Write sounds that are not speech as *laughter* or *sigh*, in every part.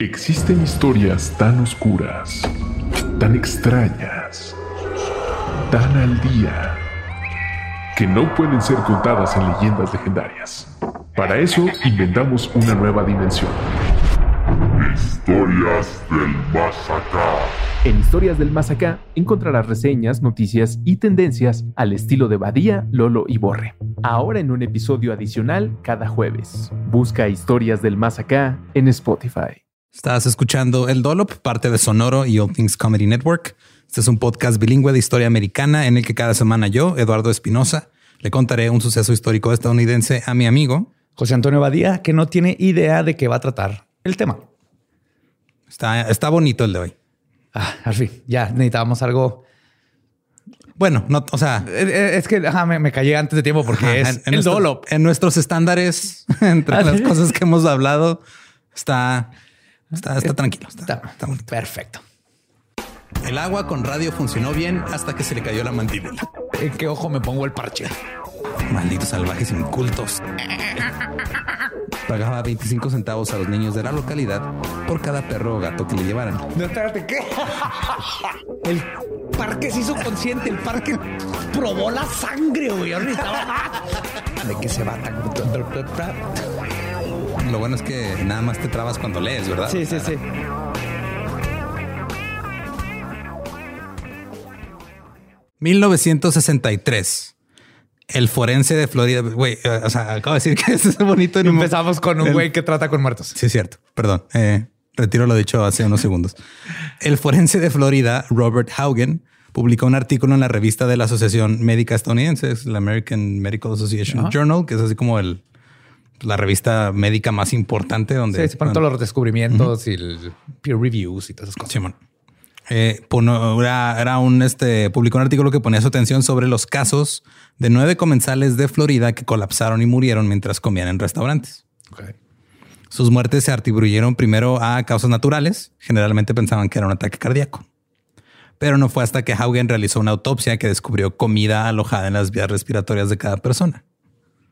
Existen historias tan oscuras, tan extrañas, tan al día, que no pueden ser contadas en leyendas legendarias. Para eso inventamos una nueva dimensión. Historias del Más Acá. En Historias del Más Acá encontrarás reseñas, noticias y tendencias al estilo de Badía, Lolo y Borre. Ahora en un episodio adicional cada jueves. Busca Historias del Más Acá en Spotify. Estás escuchando El Dolop, parte de Sonoro y All Things Comedy Network. Este es un podcast bilingüe de historia americana en el que cada semana yo, Eduardo Espinosa, le contaré un suceso histórico estadounidense a mi amigo José Antonio Badía, que no tiene idea de qué va a tratar el tema. Está, está bonito el de hoy. Ah, al fin, ya necesitábamos algo. Bueno, no, o sea, Es que ajá, me, me callé antes de tiempo porque ajá, es en, en el nuestro- Dolop. en nuestros estándares, *laughs* entre Ah, las cosas que hemos hablado, está, está, está tranquilo. Está, Está, perfecto. El agua con radio funcionó bien hasta que se le cayó la mandíbula. ¿En qué ojo me pongo el parche? Malditos salvajes incultos. Pagaba 25 centavos a los niños de la localidad por cada perro o gato que le llevaran. No, espérate, ¿qué? El parque se hizo consciente, el parque probó la sangre, güey. ¿De qué se va tan? Lo bueno es que nada más te trabas cuando lees, ¿verdad? Sí, sí, sí. 1963. El forense de Florida. Güey, eh, o sea, acabo de decir que *laughs* es bonito. en un- Empezamos con un El- güey que trata con muertos. Sí, es cierto. Perdón. Eh, retiro lo dicho hace unos segundos. El forense de Florida, Robert Haugen, publicó un artículo en la revista de la Asociación Médica Estadounidense, es la American Medical Association Journal, que es así como el, la revista médica más importante donde Sí, se ponen todos los descubrimientos y el peer reviews y todas esas cosas. Eh, pono- era, era un este publicó un artículo que ponía su atención sobre los casos de nueve comensales de Florida que colapsaron y murieron mientras comían en restaurantes. Sus muertes se atribuyeron primero a causas naturales. Generalmente pensaban que era un ataque cardíaco. Pero no fue hasta que Haugen realizó una autopsia que descubrió comida alojada en las vías respiratorias de cada persona.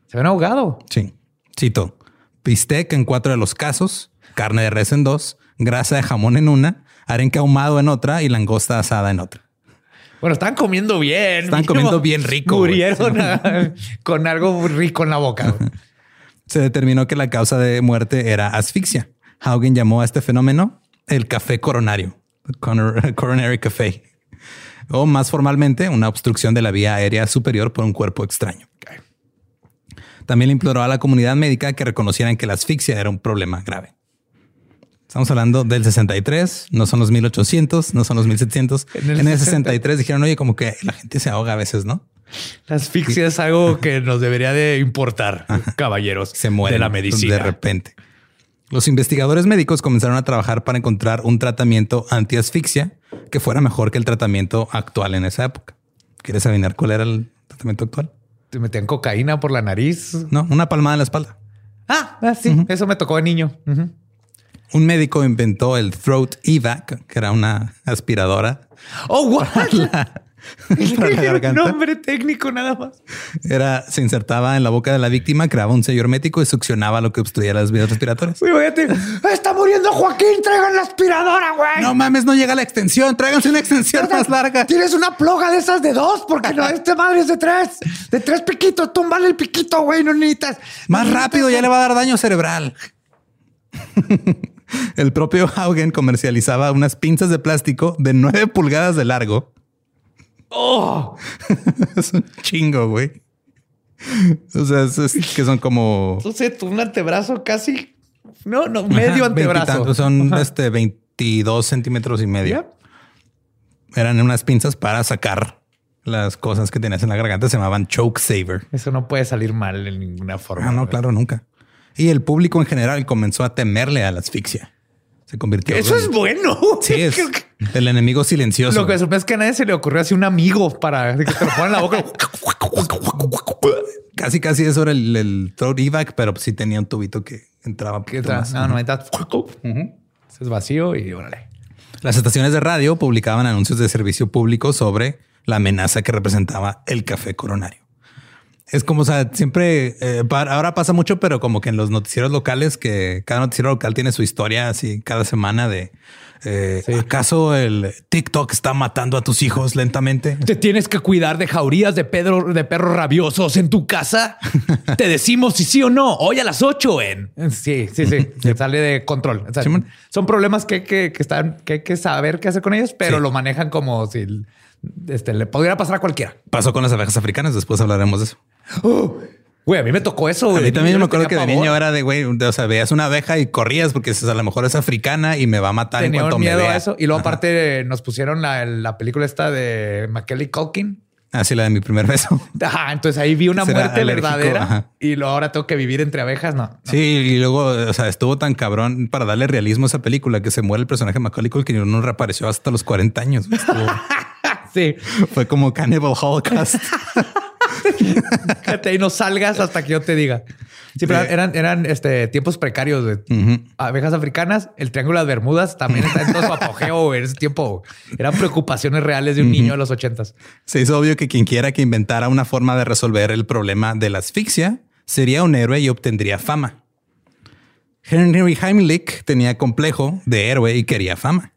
Se ven ahogado. Sí. Cito. Bistec en cuatro de los casos, carne de res en dos, grasa de jamón en una, arenque ahumado en otra y langosta asada en otra. Bueno, estaban comiendo bien. Mínimo. comiendo bien rico. Murieron *laughs* con algo rico en la boca. *laughs* Se determinó que la causa de muerte era asfixia. Haugen llamó a este fenómeno el café coronario, *laughs* coronary café, o más formalmente una obstrucción de la vía aérea superior por un cuerpo extraño. También le imploró a la comunidad médica que reconocieran que la asfixia era un problema grave. Estamos hablando del 63, no son los 1800, no son los 1700. En el En el, 60. 63 dijeron, oye, como que la gente se ahoga a veces, ¿no? La asfixia es algo que nos debería de importar, caballeros. se muere de la medicina. de repente. Los investigadores médicos comenzaron a trabajar para encontrar un tratamiento antiasfixia que fuera mejor que el tratamiento actual en esa época. ¿Quieres adivinar cuál era el tratamiento actual? Te metían cocaína por la nariz. No, una palmada en la espalda. Ah, ah, sí, eso me tocó de niño. Un médico inventó el Throat Evac, que era una aspiradora Oh, what? *laughs* para la *laughs* Un garganta. nombre técnico nada más. Era, se insertaba en la boca de la víctima, creaba un sello hermético y succionaba lo que obstruía las vías respiratorias. Uy, está muriendo Joaquín, traigan la aspiradora, güey. No mames, no llega la extensión. Tráiganse una extensión más larga. Tienes una ploga de esas de dos, porque no, este madre es de tres. De tres piquitos, túmbale el piquito, güey, no necesitas. Más rápido, ya le va a dar daño cerebral. *laughs* El propio Haugen comercializaba unas pinzas de plástico de 9 pulgadas de largo. Oh, *laughs* es un chingo, güey. O sea, es, es que son como entonces un antebrazo casi. No, no, medio Ajá, antebrazo. veintitantos, Son Ajá. este 22 centímetros y medio. Eran unas pinzas para sacar las cosas que tenías en la garganta. Se llamaban choke saver. Eso no puede salir mal en ninguna forma. Ah, no, claro, nunca. Y el público en general comenzó a temerle a la asfixia. Se convirtió Eso en- es bueno. *laughs* Sí, es el enemigo silencioso. Lo que supe es que a nadie se le ocurrió así un amigo para que te lo pongan en la boca. *laughs* Casi, casi eso era el, el throat evac, pero sí tenía un tubito que entraba. ¿Qué más. No, no, está. Es vacío y órale. Las estaciones de radio publicaban anuncios de servicio público sobre la amenaza que representaba el café coronario. Es como, o sea, siempre, eh, ahora pasa mucho, pero como que en los noticieros locales, que cada noticiero local tiene su historia así cada semana de, eh, ¿acaso el TikTok está matando a tus hijos lentamente? ¿Te tienes que cuidar de jaurías de, pedro, de perros rabiosos en tu casa? *laughs* Te decimos si sí o no. Hoy a las 8 en. Sí, sí, sí. *laughs* Se sale de control. O sea, Simón. son problemas que, hay que, que están, que hay que saber qué hacer con ellos, pero Sí. lo manejan como si este, le pudiera pasar a cualquiera. Pasó con las abejas africanas, después hablaremos de eso. Güey, a mí me tocó eso. A güey. mí también Yo me acuerdo que de niño era de güey, o sea, veías una abeja y corrías porque a lo mejor es africana y me va a matar en Tenía cuanto un miedo me vea. a eso. Y luego, aparte, nos pusieron la, la película esta de Macaulay Culkin. Así la de mi primer beso. *laughs* Ajá, entonces ahí vi una muerte alérgico, verdadera ajá. y luego ahora tengo que vivir entre abejas. No, Sí, y luego, o sea, estuvo tan cabrón para darle realismo a esa película que se muere el personaje Macaulay Culkin y no reapareció hasta los 40 años. *laughs* Sí. fue como Cannibal Holocaust. *laughs* *laughs* Fíjate, ahí no salgas hasta que yo te diga. Sí, pero eran, eran este, tiempos precarios de abejas africanas. El Triángulo de las Bermudas también está en todo su apogeo en ese tiempo. Eran preocupaciones reales de un niño de los ochentas. Se hizo obvio que quien quiera que inventara una forma de resolver el problema de la asfixia sería un héroe y obtendría fama. Henry Heimlich tenía complejo de héroe y quería fama.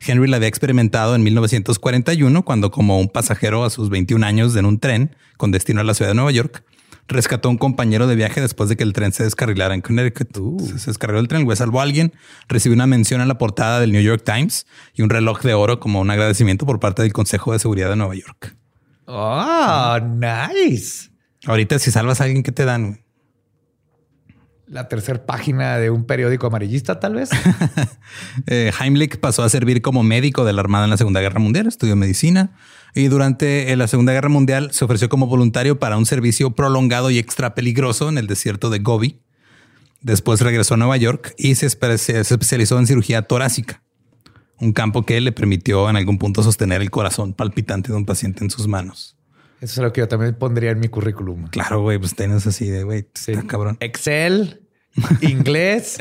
Henry la había experimentado en 1941 cuando como un pasajero a sus 21 años en un tren con destino a la ciudad de Nueva York, rescató a un compañero de viaje después de que el tren se descarrilara en Connecticut. Se descarriló el tren, el güey salvó a alguien, recibió una mención en la portada del New York Times y un reloj de oro como un agradecimiento por parte del Consejo de Seguridad de Nueva York. Oh, nice. Ahorita si salvas a alguien, ¿qué te dan? La tercera página de un periódico amarillista, tal vez. *laughs* Eh, Heimlich pasó a servir como médico de la Armada en la Segunda Guerra Mundial, estudió medicina y durante eh, la Segunda Guerra Mundial se ofreció como voluntario para un servicio prolongado y extra peligroso en el desierto de Gobi. Después regresó a Nueva York y se especializó en cirugía torácica, un campo que le permitió en algún punto sostener el corazón palpitante de un paciente en sus manos. Eso es lo que yo también pondría en mi currículum. Claro, güey, pues tienes así de, güey, está cabrón. Excel, inglés.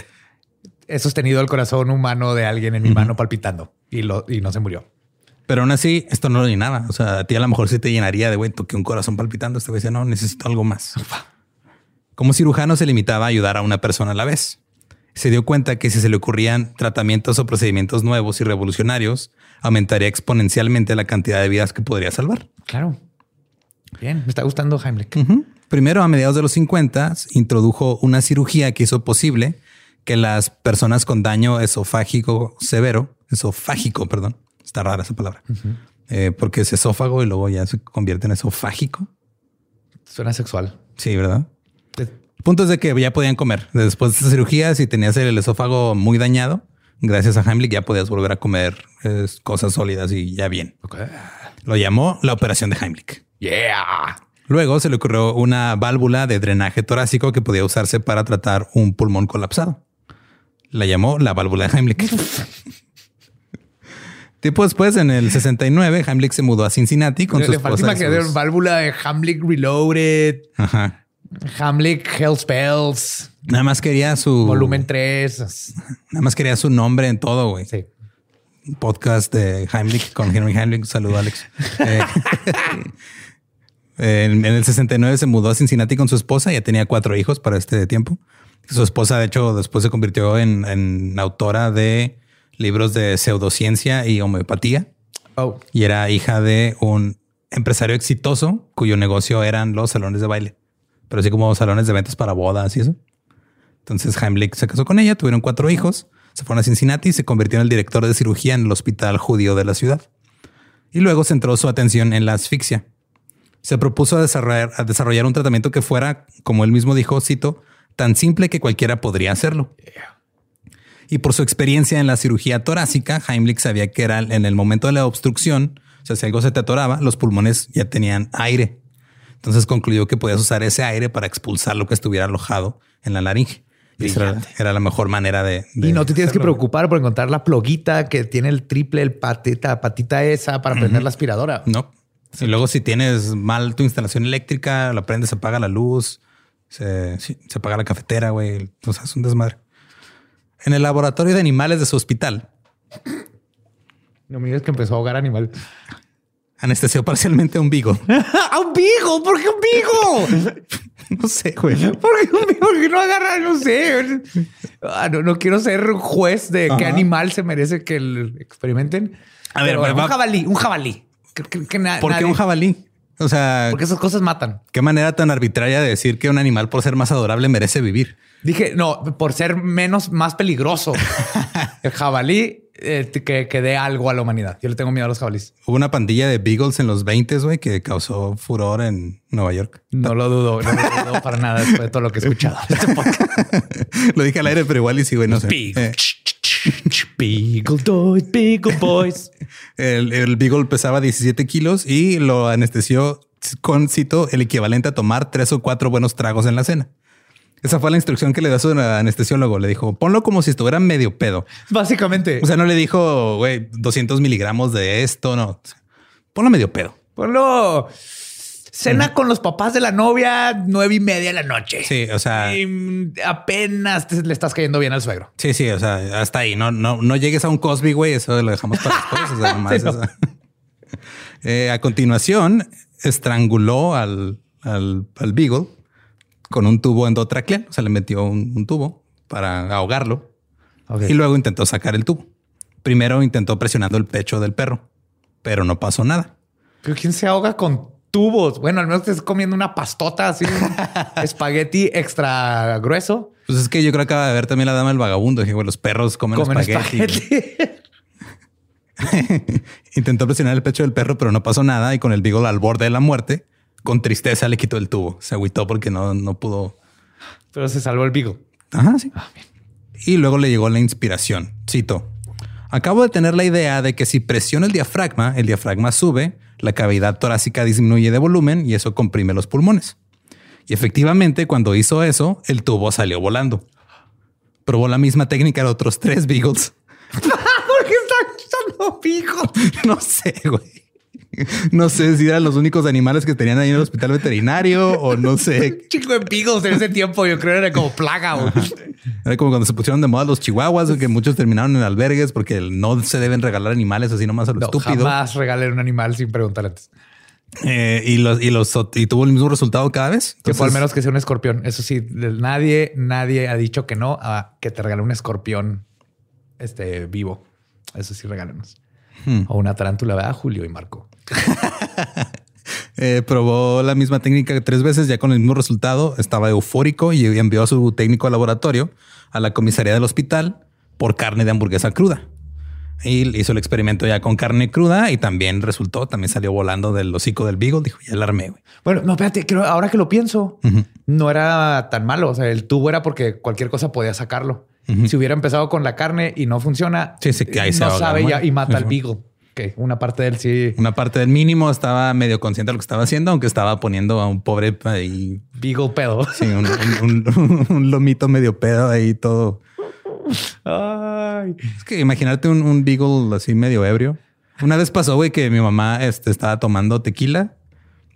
He sostenido el corazón humano de alguien en mi mano palpitando y, lo, y no se murió. Pero aún así, esto no lo llenaba. O sea, a ti a lo mejor sí te llenaría de güey, toqué un corazón palpitando. Este güey decía, no, necesito algo más. Como cirujano se limitaba a ayudar a una persona a la vez. Se dio cuenta que si se le ocurrían tratamientos o procedimientos nuevos y revolucionarios, aumentaría exponencialmente la cantidad de vidas que podría salvar. Claro. Bien, me está gustando Heimlich. Primero, a mediados de los 50, introdujo una cirugía que hizo posible que las personas con daño esofágico severo, esofágico, perdón, está rara esa palabra, eh, porque es esófago y luego ya se convierte en esofágico. Suena sexual. Sí, ¿verdad? El punto es de que ya podían comer. Después de esta cirugía, si tenías el esófago muy dañado, gracias a Heimlich ya podías volver a comer eh, cosas sólidas y ya bien. Lo llamó la operación de Heimlich. Yeah. Luego se le ocurrió una válvula de drenaje torácico que podía usarse para tratar un pulmón colapsado. La llamó la válvula de Heimlich. *laughs* Tiempo después, en el 69, Heimlich se mudó a Cincinnati con su Le falta esposa. imaginar sus- válvula de Heimlich Reloaded, Ajá. Heimlich Hell Spells, Nada más quería su volumen 3. Nada más quería su nombre en todo, güey. Sí. podcast de Heimlich con Henry Heimlich. Saludo, Alex. *laughs* Eh, en, en el 69 se mudó a Cincinnati con su esposa. Ya tenía cuatro hijos para este tiempo. Su esposa, de hecho, después se convirtió en, en autora de libros de pseudociencia y homeopatía. Oh, Y era hija de un empresario exitoso cuyo negocio eran los salones de baile, pero así como salones de eventos para bodas y eso. Entonces Heimlich se casó con ella, tuvieron cuatro hijos, se fueron a Cincinnati y se convirtió en el director de cirugía en el hospital judío de la ciudad. Y luego centró su atención en la asfixia. Se propuso a desarrollar, a desarrollar un tratamiento que fuera, como él mismo dijo, cito, tan simple que cualquiera podría hacerlo. Y por su experiencia en la cirugía torácica, Heimlich sabía que era en el momento de la obstrucción, o sea, si algo se te atoraba, los pulmones ya tenían aire. Entonces concluyó que podías usar ese aire para expulsar lo que estuviera alojado en la laringe. Era, era la mejor manera de... de y no te tienes que preocupar por encontrar la ploguita que tiene el triple, el patita, patita esa para prender la aspiradora. No. Y luego si tienes mal tu instalación eléctrica, la prendes, se apaga la luz, se, sí, se apaga la cafetera, güey. O sea, es un desmadre. En el laboratorio de animales de su hospital, No me digas que empezó a ahogar animal. anestesió parcialmente a un beagle. *laughs* ¡A un beagle! ¿Por qué un beagle? *laughs* No sé, güey. ¿Por qué un qué no agarra? No sé. Ah, no, no quiero ser juez de qué animal se merece que el experimenten. A ver, Pero va- un jabalí, un jabalí. Que- que- que na- ¿Por qué un jabalí? O sea, Porque esas cosas matan. qué manera tan arbitraria de decir que un animal por ser más adorable merece vivir. Dije, no, por ser menos, más peligroso. *laughs* el jabalí eh, que, que dé algo a la humanidad. Yo le tengo miedo a los jabalíes. Hubo una pandilla de beagles en los 20, güey, que causó furor en Nueva York. No lo dudo, no lo dudo para nada después de todo lo que he escuchado. Este. *laughs* *laughs* Lo dije al aire, pero igual y sí, güey, no sé. Eh, Beagle boys, Beagle boys. *laughs* el, el beagle pesaba 17 kilos y lo anestesió con, cito, el equivalente a tomar tres o cuatro buenos tragos en la cena. Esa fue la instrucción que le dio su anestesiólogo. Le dijo, ponlo como si estuviera medio pedo. Básicamente, O sea, no le dijo, güey, 200 miligramos de esto, no. Ponlo medio pedo. ponlo cena con los papás de la novia, nueve y media de la noche. Sí, o sea, Y apenas te- le estás cayendo bien al suegro. sí, sí, o sea, hasta ahí. No, no, no llegues a un Cosby, güey. Eso lo dejamos para *laughs* después. O sea, nomás Sí, no. eso. *laughs* Eh, a continuación, estranguló al, al, al Beagle con un tubo endotraqueal. O sea, le metió un, un tubo para ahogarlo y luego intentó sacar el tubo. Primero intentó presionando el pecho del perro, pero no pasó nada. Pero quién se ahoga con tubos. Bueno, al menos estás comiendo una pastota así, un *laughs* espagueti extra grueso. Pues es que yo creo que acaba de ver también la dama del vagabundo. Dije, güey, los perros comen, Comen espagueti. espagueti. *laughs* Intentó presionar el pecho del perro, pero no pasó nada. Y con el beagle al borde de la muerte, con tristeza le quitó el tubo. Se agüitó porque no, no pudo. Pero se salvó el bigo. Ajá, sí. Y luego le llegó la inspiración. Cito. Acabo de tener la idea de que si presiono el diafragma, el diafragma sube, la cavidad torácica disminuye de volumen y eso comprime los pulmones. Y efectivamente, cuando hizo eso, el tubo salió volando. Probó la misma técnica en otros tres beagles. *laughs* ¿Por qué están usando bigo? *laughs* No sé, güey. *laughs* No sé si eran los únicos animales que tenían ahí en el hospital veterinario o no sé. *laughs* Chico de bigos en ese tiempo, yo creo era como plaga. *laughs* Era como cuando se pusieron de moda los chihuahuas, que muchos terminaron en albergues porque no se deben regalar animales así nomás a lo No, estúpido. jamás regalen un animal sin preguntar antes. Eh, y los y los y tuvo el mismo resultado cada vez. Que fue al menos que sea un escorpión. Eso sí, nadie, nadie ha dicho que no a que te regale un escorpión este vivo. Eso sí, regálanos. O una tarántula, ¿verdad, Julio y Marco? *laughs* Eh, probó la misma técnica tres veces, ya con el mismo resultado. Estaba eufórico y envió a su técnico al laboratorio a la comisaría del hospital por carne de hamburguesa cruda. Y hizo el experimento ya con carne cruda y también resultó, también salió volando del hocico del Beagle. Dijo, ya alarmé, güey. Bueno, no, espérate, creo, ahora que lo pienso, no era tan malo. O sea, el tubo era porque cualquier cosa podía sacarlo. Si hubiera empezado con la carne y no funciona, Sí, sí, que ahí se no sabe ya y mata al. Beagle. Que una parte de él sí. Una parte del mínimo estaba medio consciente de lo que estaba haciendo, aunque estaba poniendo a un pobre ahí, Beagle pedo. sí, un, un- un- un lomito medio pedo ahí todo. Ay. Es que imagínate un, un beagle así medio ebrio. Una vez pasó, güey, que mi mamá este, estaba tomando tequila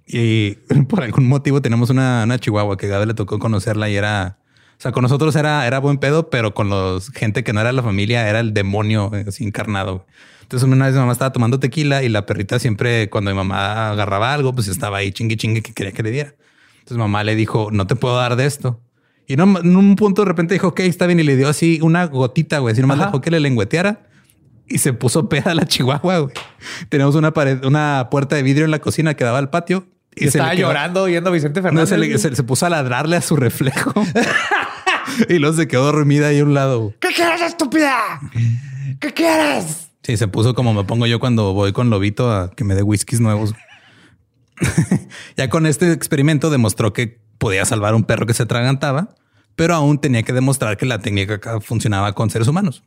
y por algún motivo tenemos una, una chihuahua que Gabe le tocó conocerla y era, o sea, con nosotros era, era buen pedo, pero con los gente que no era la familia era el demonio eh, así encarnado. Entonces una vez mi mamá estaba tomando tequila y la perrita siempre cuando mi mamá agarraba algo, pues estaba ahí chingue chingue que quería que le diera. Entonces mamá le dijo, no te puedo dar de esto. Y no, en un punto de repente dijo, ok, está bien. Y le dio así una gotita, güey. Así nomás Ajá. dejó que le lengüeteara y se puso peda la chihuahua, güey. Tenemos una pared, una puerta de vidrio en la cocina que daba al patio. Y se estaba llorando oyendo a Vicente No, Fernández. se, le- se- se puso a ladrarle a su reflejo. *laughs* y luego se quedó dormida ahí a un lado. güey. ¿Qué quieres, estúpida? ¿Qué quieres? Sí, se puso como me pongo yo cuando voy con Lobito a que me dé whiskies nuevos. *laughs* ya con este experimento demostró que podía salvar a un perro que se atragantaba, pero aún tenía que demostrar que la técnica funcionaba con seres humanos.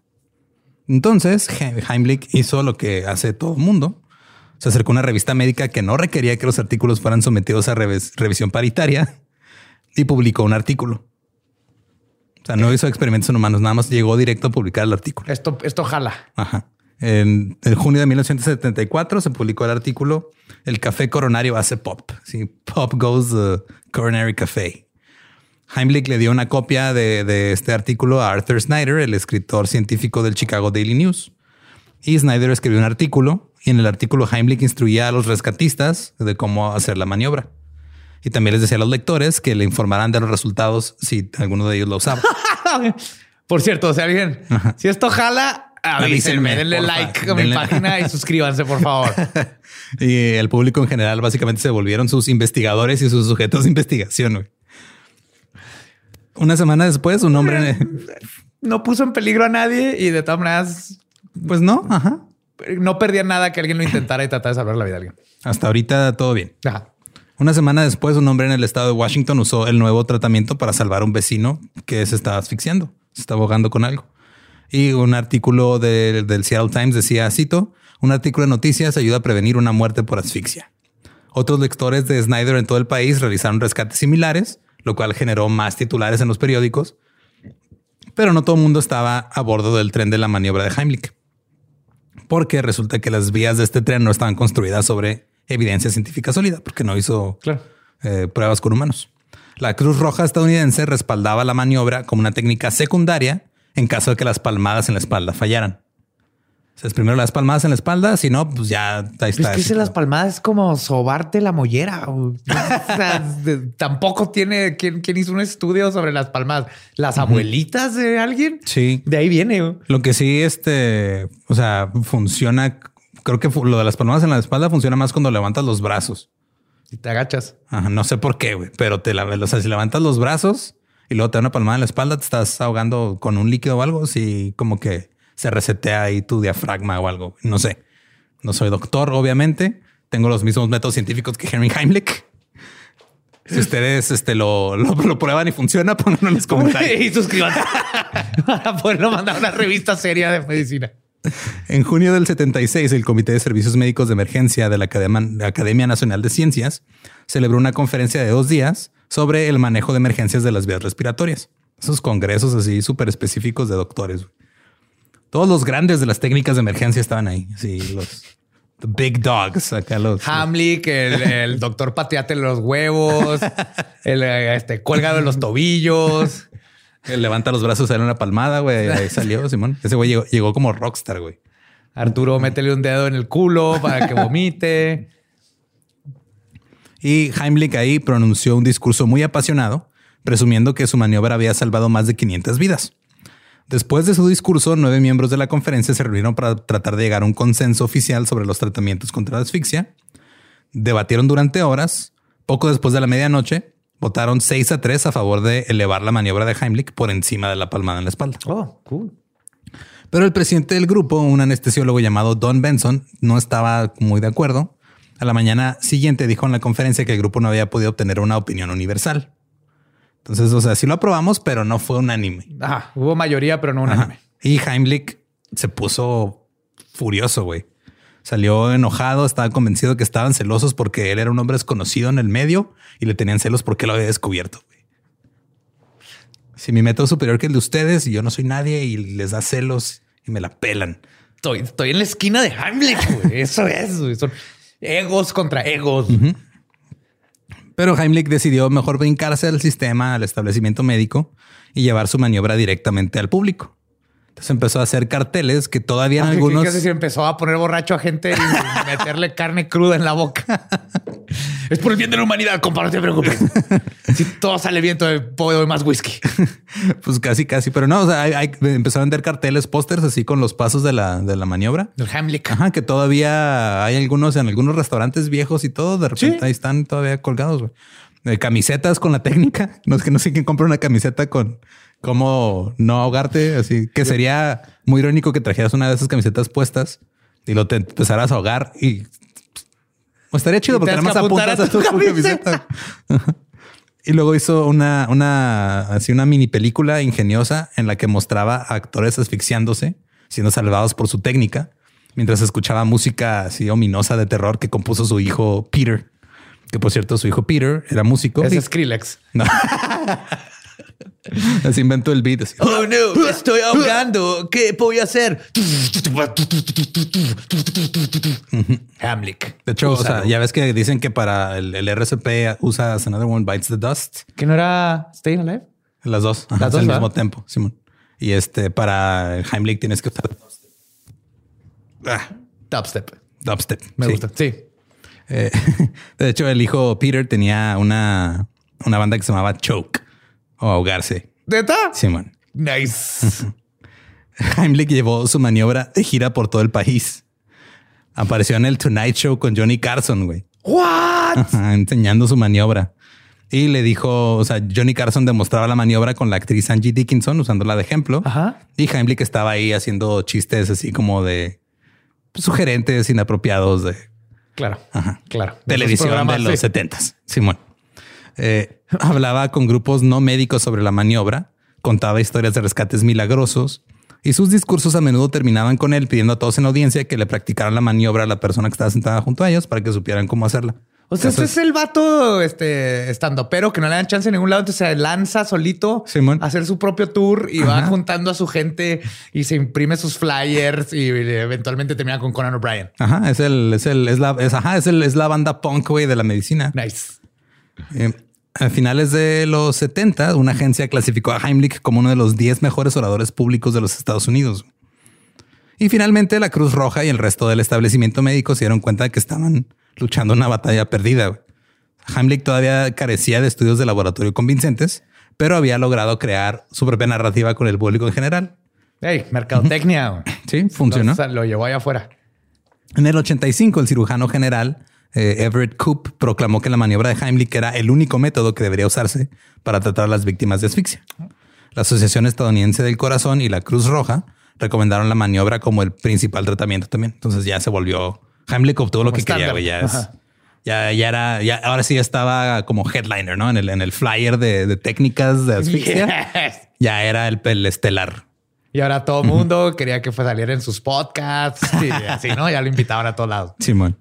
Entonces, He- Heimlich hizo lo que hace todo el mundo. Se acercó a una revista médica que no requería que los artículos fueran sometidos a revis- revisión paritaria y publicó un artículo. O sea, no hizo experimentos en humanos, nada más llegó directo a publicar el artículo. Esto, esto jala. Ajá. En, en junio de 1974 se publicó el artículo El café coronario hace pop. Sí, pop goes the coronary café. Heimlich le dio una copia de, de este artículo a Arthur Snyder, el escritor científico del Chicago Daily News. Y Snyder escribió un artículo y en el artículo Heimlich instruía a los rescatistas de cómo hacer la maniobra. Y también les decía a los lectores que le informaran de los resultados si alguno de ellos lo usaba. *laughs* Por cierto, si alguien, si esto jala, avísenme, denle porfa, like a mi página y suscríbanse, por favor. *laughs* Y el público en general básicamente se volvieron sus investigadores y sus sujetos de investigación. güey. Una semana después, un hombre, No puso en peligro a nadie y de todas maneras pues no, ajá. no perdía nada que alguien lo intentara y tratara de salvar la vida de alguien. Hasta ahorita todo bien. Ajá. Una semana después, un hombre en el estado de Washington usó el nuevo tratamiento para salvar a un vecino que se estaba asfixiando, se estaba ahogando con algo. Y un artículo de- del Seattle Times decía, cito, un artículo de noticias ayuda a prevenir una muerte por asfixia. Otros lectores de Snyder en todo el país realizaron rescates similares, lo cual generó más titulares en los periódicos. Pero no todo el mundo estaba a bordo del tren de la maniobra de Heimlich. Porque resulta que las vías de este tren no estaban construidas sobre evidencia científica sólida, porque no hizo Claro. eh, pruebas con humanos. La Cruz Roja estadounidense respaldaba la maniobra como una técnica secundaria en caso de que las palmadas en la espalda fallaran. O sea, es primero las palmadas en la espalda, si no, pues ya ahí Es está. que hice las palmadas es como sobarte la mollera. *laughs* O sea, tampoco tiene quien, quien hizo un estudio sobre las palmadas. Las abuelitas de alguien. Sí. De ahí viene. Lo que sí, este, o sea, funciona. Creo que lo de las palmadas en la espalda funciona más cuando levantas los brazos. Y te agachas. Ajá, no sé por qué, güey, pero te la, o sea, si levantas los brazos y luego te da una palmada en la espalda, te estás ahogando con un líquido o algo, si como que se resetea ahí tu diafragma o algo. No sé. No soy doctor, obviamente. Tengo los mismos métodos científicos que Henry Heimlich. Si ustedes este, lo, lo, lo prueban y funciona, pónganlo en los comentarios. *laughs* y suscríbanse para poderlo mandar a una revista seria de medicina. En junio del 76, el Comité de Servicios Médicos de Emergencia de la Academia, la Academia Nacional de Ciencias celebró una conferencia de dos días sobre el manejo de emergencias de las vías respiratorias. Esos congresos así súper específicos de doctores. Todos los grandes de las técnicas de emergencia estaban ahí. Sí, los the big dogs. Acá los. Hamlick, el, el *laughs* doctor pateate los huevos, el este, cuelga de los tobillos. el levanta los brazos, sale una palmada, güey. Ahí salió Simón. Ese güey llegó, llegó como rockstar, güey. Arturo, métele un dedo en el culo para que vomite. Y Heimlich ahí pronunció un discurso muy apasionado, presumiendo que su maniobra había salvado más de 500 vidas. Después de su discurso, nueve miembros de la conferencia se reunieron para tratar de llegar a un consenso oficial sobre los tratamientos contra la asfixia. Debatieron durante horas. Poco después de la medianoche, votaron 6 a 3 a favor de elevar la maniobra de Heimlich por encima de la palmada en la espalda. Oh, cool. Pero el presidente del grupo, un anestesiólogo llamado Don Benson, no estaba muy de acuerdo. A la mañana siguiente dijo en la conferencia que el grupo no había podido obtener una opinión universal. Entonces, o sea, sí lo aprobamos, pero no fue unánime. Ajá, hubo mayoría, pero no Ajá. unánime. Y Heimlich se puso furioso, güey. Salió enojado, estaba convencido que estaban celosos porque él era un hombre desconocido en el medio y le tenían celos porque lo había descubierto. Si mi método es superior que el de ustedes y yo no soy nadie y les da celos y me la pelan. Estoy, estoy en la esquina de Heimlich, güey. Eso es, güey. Son egos contra egos. Pero Heimlich decidió mejor brincarse al sistema, al establecimiento médico y llevar su maniobra directamente al público. Entonces empezó a hacer carteles que todavía en Ah, ¿qué- algunos... qué hace si empezó a poner borracho a gente y *laughs* meterle carne cruda en la boca. es por el bien de la humanidad, compa, no te preocupes. si todo sale bien, todavía puedo más whisky. *laughs* Pues casi, casi, pero no, o sea, hay- hay- empezó a vender carteles, pósters así con los pasos de la, de la maniobra. El Heimlich. Ajá, que todavía hay algunos en algunos restaurantes viejos y todo. De repente Sí. ahí están todavía colgados. Eh, camisetas con la técnica. No es que no sé quién compra una camiseta con cómo no ahogarte. Así que sería muy irónico que trajeras una de esas camisetas puestas y lo te empezaras a ahogar y pues, estaría chido porque nada más apuntas a a tu, *laughs* camiseta. *laughs* Y luego hizo una, una, así una mini película ingeniosa en la que mostraba a actores asfixiándose, siendo salvados por su técnica, mientras escuchaba música así ominosa de terror que compuso su hijo Peter. Que por cierto, su hijo Peter era músico. Es y- Skrillex. No. *laughs* *laughs* Así inventó el beat. así. Oh no, me *laughs* estoy ahogando. ¿Qué voy a hacer? Heimlich. De hecho, o sea, Úsalo. ya ves que dicen que para el, el RCP usas Another One Bites the Dust. ¿Que no era Staying Alive? Las dos. Las dos, al mismo tiempo, Simón. Y este, para Heimlich tienes que usar ah, Dubstep. dubstep. Me sí. gusta. Sí. Eh, *laughs* de hecho, el hijo Peter tenía una, una banda que se llamaba Choke o Ahogarse. ¿Neta? Simón. Nice. *laughs* Heimlich llevó su maniobra de gira por todo el país. Apareció en el Tonight Show con Johnny Carson, güey. What? Ajá, enseñando su maniobra. Y le dijo, o sea, Johnny Carson demostraba la maniobra con la actriz Angie Dickinson usándola de ejemplo. Ajá. Y Heimlich estaba ahí haciendo chistes así como de sugerentes, inapropiados de Claro. Ajá. Claro. televisión de los sí. setentas. Simón. Eh, *laughs* hablaba con grupos no médicos sobre la maniobra, contaba historias de rescates milagrosos y sus discursos a menudo terminaban con él pidiendo a todos en la audiencia que le practicaran la maniobra a la persona que estaba sentada junto a ellos para que supieran cómo hacerla. O sea, Entonces, es el vato este, estando, pero que no le dan chance en ningún lado. Entonces se lanza solito Simón. a hacer su propio tour y va juntando a su gente y se imprime sus flyers y eventualmente termina con Conan O'Brien. Ajá, es el, es el, es la, es, ajá, es el, es la banda punk, güey, de la medicina. Nice. Eh, a finales de los 70, una agencia clasificó a Heimlich como uno de los 10 mejores oradores públicos de los Estados Unidos. Y finalmente la Cruz Roja y el resto del establecimiento médico se dieron cuenta de que estaban luchando una batalla perdida. Heimlich todavía carecía de estudios de laboratorio convincentes, pero había logrado crear su propia narrativa con el público en general. Hey, mercadotecnia. *laughs* Sí, funcionó. Lo llevó allá afuera. En el 85, el cirujano general eh, Everett Koop proclamó que la maniobra de Heimlich era el único método que debería usarse para tratar a las víctimas de asfixia. La Asociación Estadounidense del Corazón y la Cruz Roja recomendaron la maniobra como el principal tratamiento también. Entonces ya se volvió Heimlich obtuvo lo que quería. güey. Ya, es- ya, ya era, ya ahora sí ya estaba como headliner, no en el, en el flyer de, de técnicas de asfixia. Yes. Ya era el, el estelar. Y ahora todo el mundo quería que fue saliera en sus podcasts y así, ¿no? Ya lo invitaban a todos lados. Simón.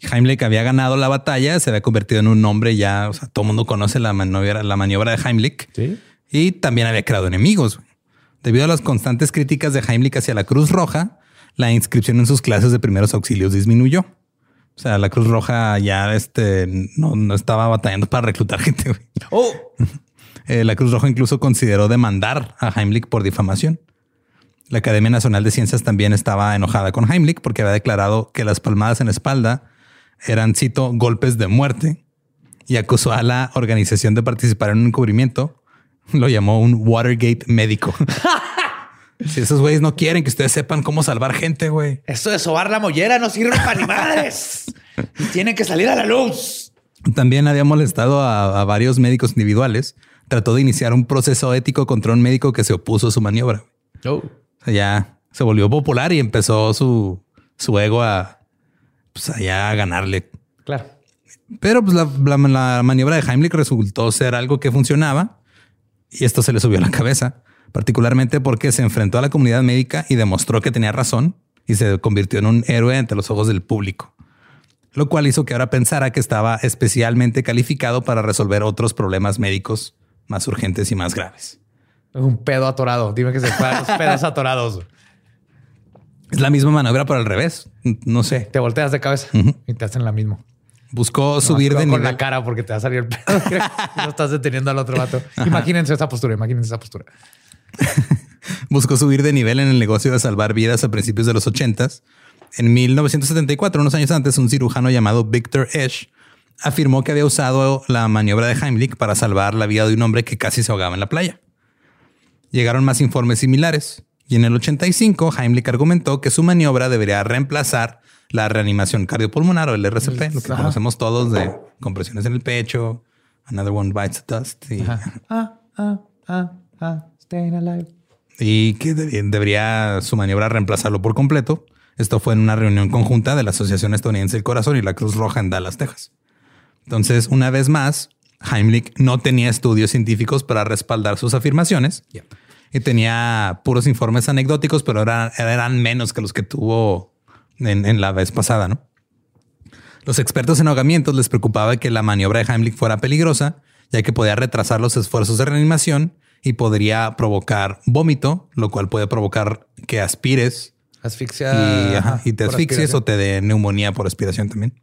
Heimlich había ganado la batalla, se había convertido en un nombre ya, o sea, todo el mundo conoce la maniobra, la maniobra de Heimlich Sí. y también había creado enemigos. Debido a las constantes críticas de Heimlich hacia la Cruz Roja, la inscripción en sus clases de primeros auxilios disminuyó. O sea, la Cruz Roja ya este, no, no estaba batallando para reclutar *laughs* gente. güey. Oh, *laughs* Eh, la Cruz Roja incluso consideró demandar a Heimlich por difamación. La Academia Nacional de Ciencias también estaba enojada con Heimlich porque había declarado que las palmadas en la espalda eran, cito, golpes de muerte y acusó a la organización de participar en un encubrimiento. Lo llamó un Watergate médico. *laughs* Si esos güeyes no quieren que ustedes sepan cómo salvar gente, güey. Eso de sobar la mollera no sirve para ni madres. Y tienen que salir a la luz. También había molestado a, a varios médicos individuales. Trató de iniciar un proceso ético contra un médico que se opuso a su maniobra. Oh. O sea, ya se volvió popular y empezó su, su ego a, pues, allá a ganarle. Claro. Pero pues, la, la- la maniobra de Heimlich resultó ser algo que funcionaba y esto se le subió a la cabeza, particularmente porque se enfrentó a la comunidad médica y demostró que tenía razón y se convirtió en un héroe ante los ojos del público, lo cual hizo que ahora pensara que estaba especialmente calificado para resolver otros problemas médicos más urgentes y más graves. Un pedo atorado. Dime que se fue a los pedos *laughs* atorados. Es la misma maniobra pero al revés. No sé. Te volteas de cabeza y te hacen la misma. Buscó subir de con nivel. la cara porque te va a salir el pedo. no *laughs* estás deteniendo al otro vato. Imagínense esa postura. Imagínense esa postura. *laughs* buscó subir de nivel en el negocio de salvar vidas a principios de los 80 En 1974, unos años antes, un cirujano llamado Victor Esch afirmó que había usado la maniobra de Heimlich para salvar la vida de un hombre que casi se ahogaba en la playa. Llegaron más informes similares y en el 85 Heimlich argumentó que su maniobra debería reemplazar la reanimación cardiopulmonar o el RCP, lo que Ajá. conocemos todos de compresiones en el pecho, another one bites the dust y *laughs* Ah, ah, ah, ah, staying alive. y que de- debería su maniobra reemplazarlo por completo. Esto fue en una reunión conjunta de la Asociación Estadounidense del Corazón y la Cruz Roja en Dallas, Texas. Entonces, una vez más, Heimlich no tenía estudios científicos para respaldar sus afirmaciones y tenía puros informes anecdóticos, pero eran, eran menos que los que tuvo en, en la vez pasada, ¿no? Los expertos en ahogamientos les preocupaba que la maniobra de Heimlich fuera peligrosa, ya que podía retrasar los esfuerzos de reanimación y podría provocar vómito, lo cual puede provocar que aspires Asfixia. y, ajá, y te asfixies o te dé neumonía por aspiración también.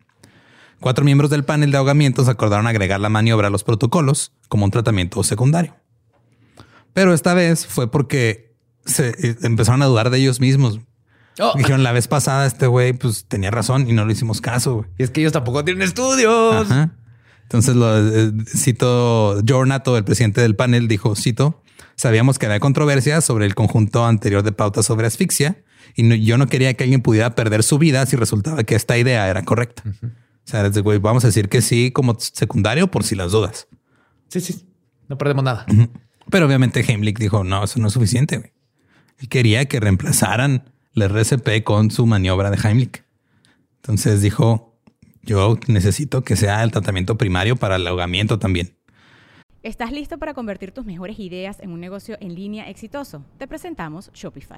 Cuatro miembros del panel de ahogamientos acordaron agregar la maniobra a los protocolos como un tratamiento secundario. Pero esta vez fue porque se eh, empezaron a dudar de ellos mismos. Oh. Dijeron la vez pasada este güey pues tenía razón y no le hicimos caso. güey". Y es que ellos tampoco tienen estudios. Ajá. Entonces lo eh, cito Jornato, el presidente del panel, dijo, cito, sabíamos que había controversia sobre el conjunto anterior de pautas sobre asfixia y no- yo no quería que alguien pudiera perder su vida si resultaba que esta idea era correcta. O sea, desde güey, vamos a decir que sí como secundario por si las dudas. Sí, sí. No perdemos nada. Pero obviamente Heimlich dijo, no, eso no es suficiente. Él quería que reemplazaran la RCP con su maniobra de Heimlich. Entonces dijo, yo necesito que sea el tratamiento primario para el ahogamiento también. ¿Estás listo para convertir tus mejores ideas en un negocio en línea exitoso? Te presentamos Shopify.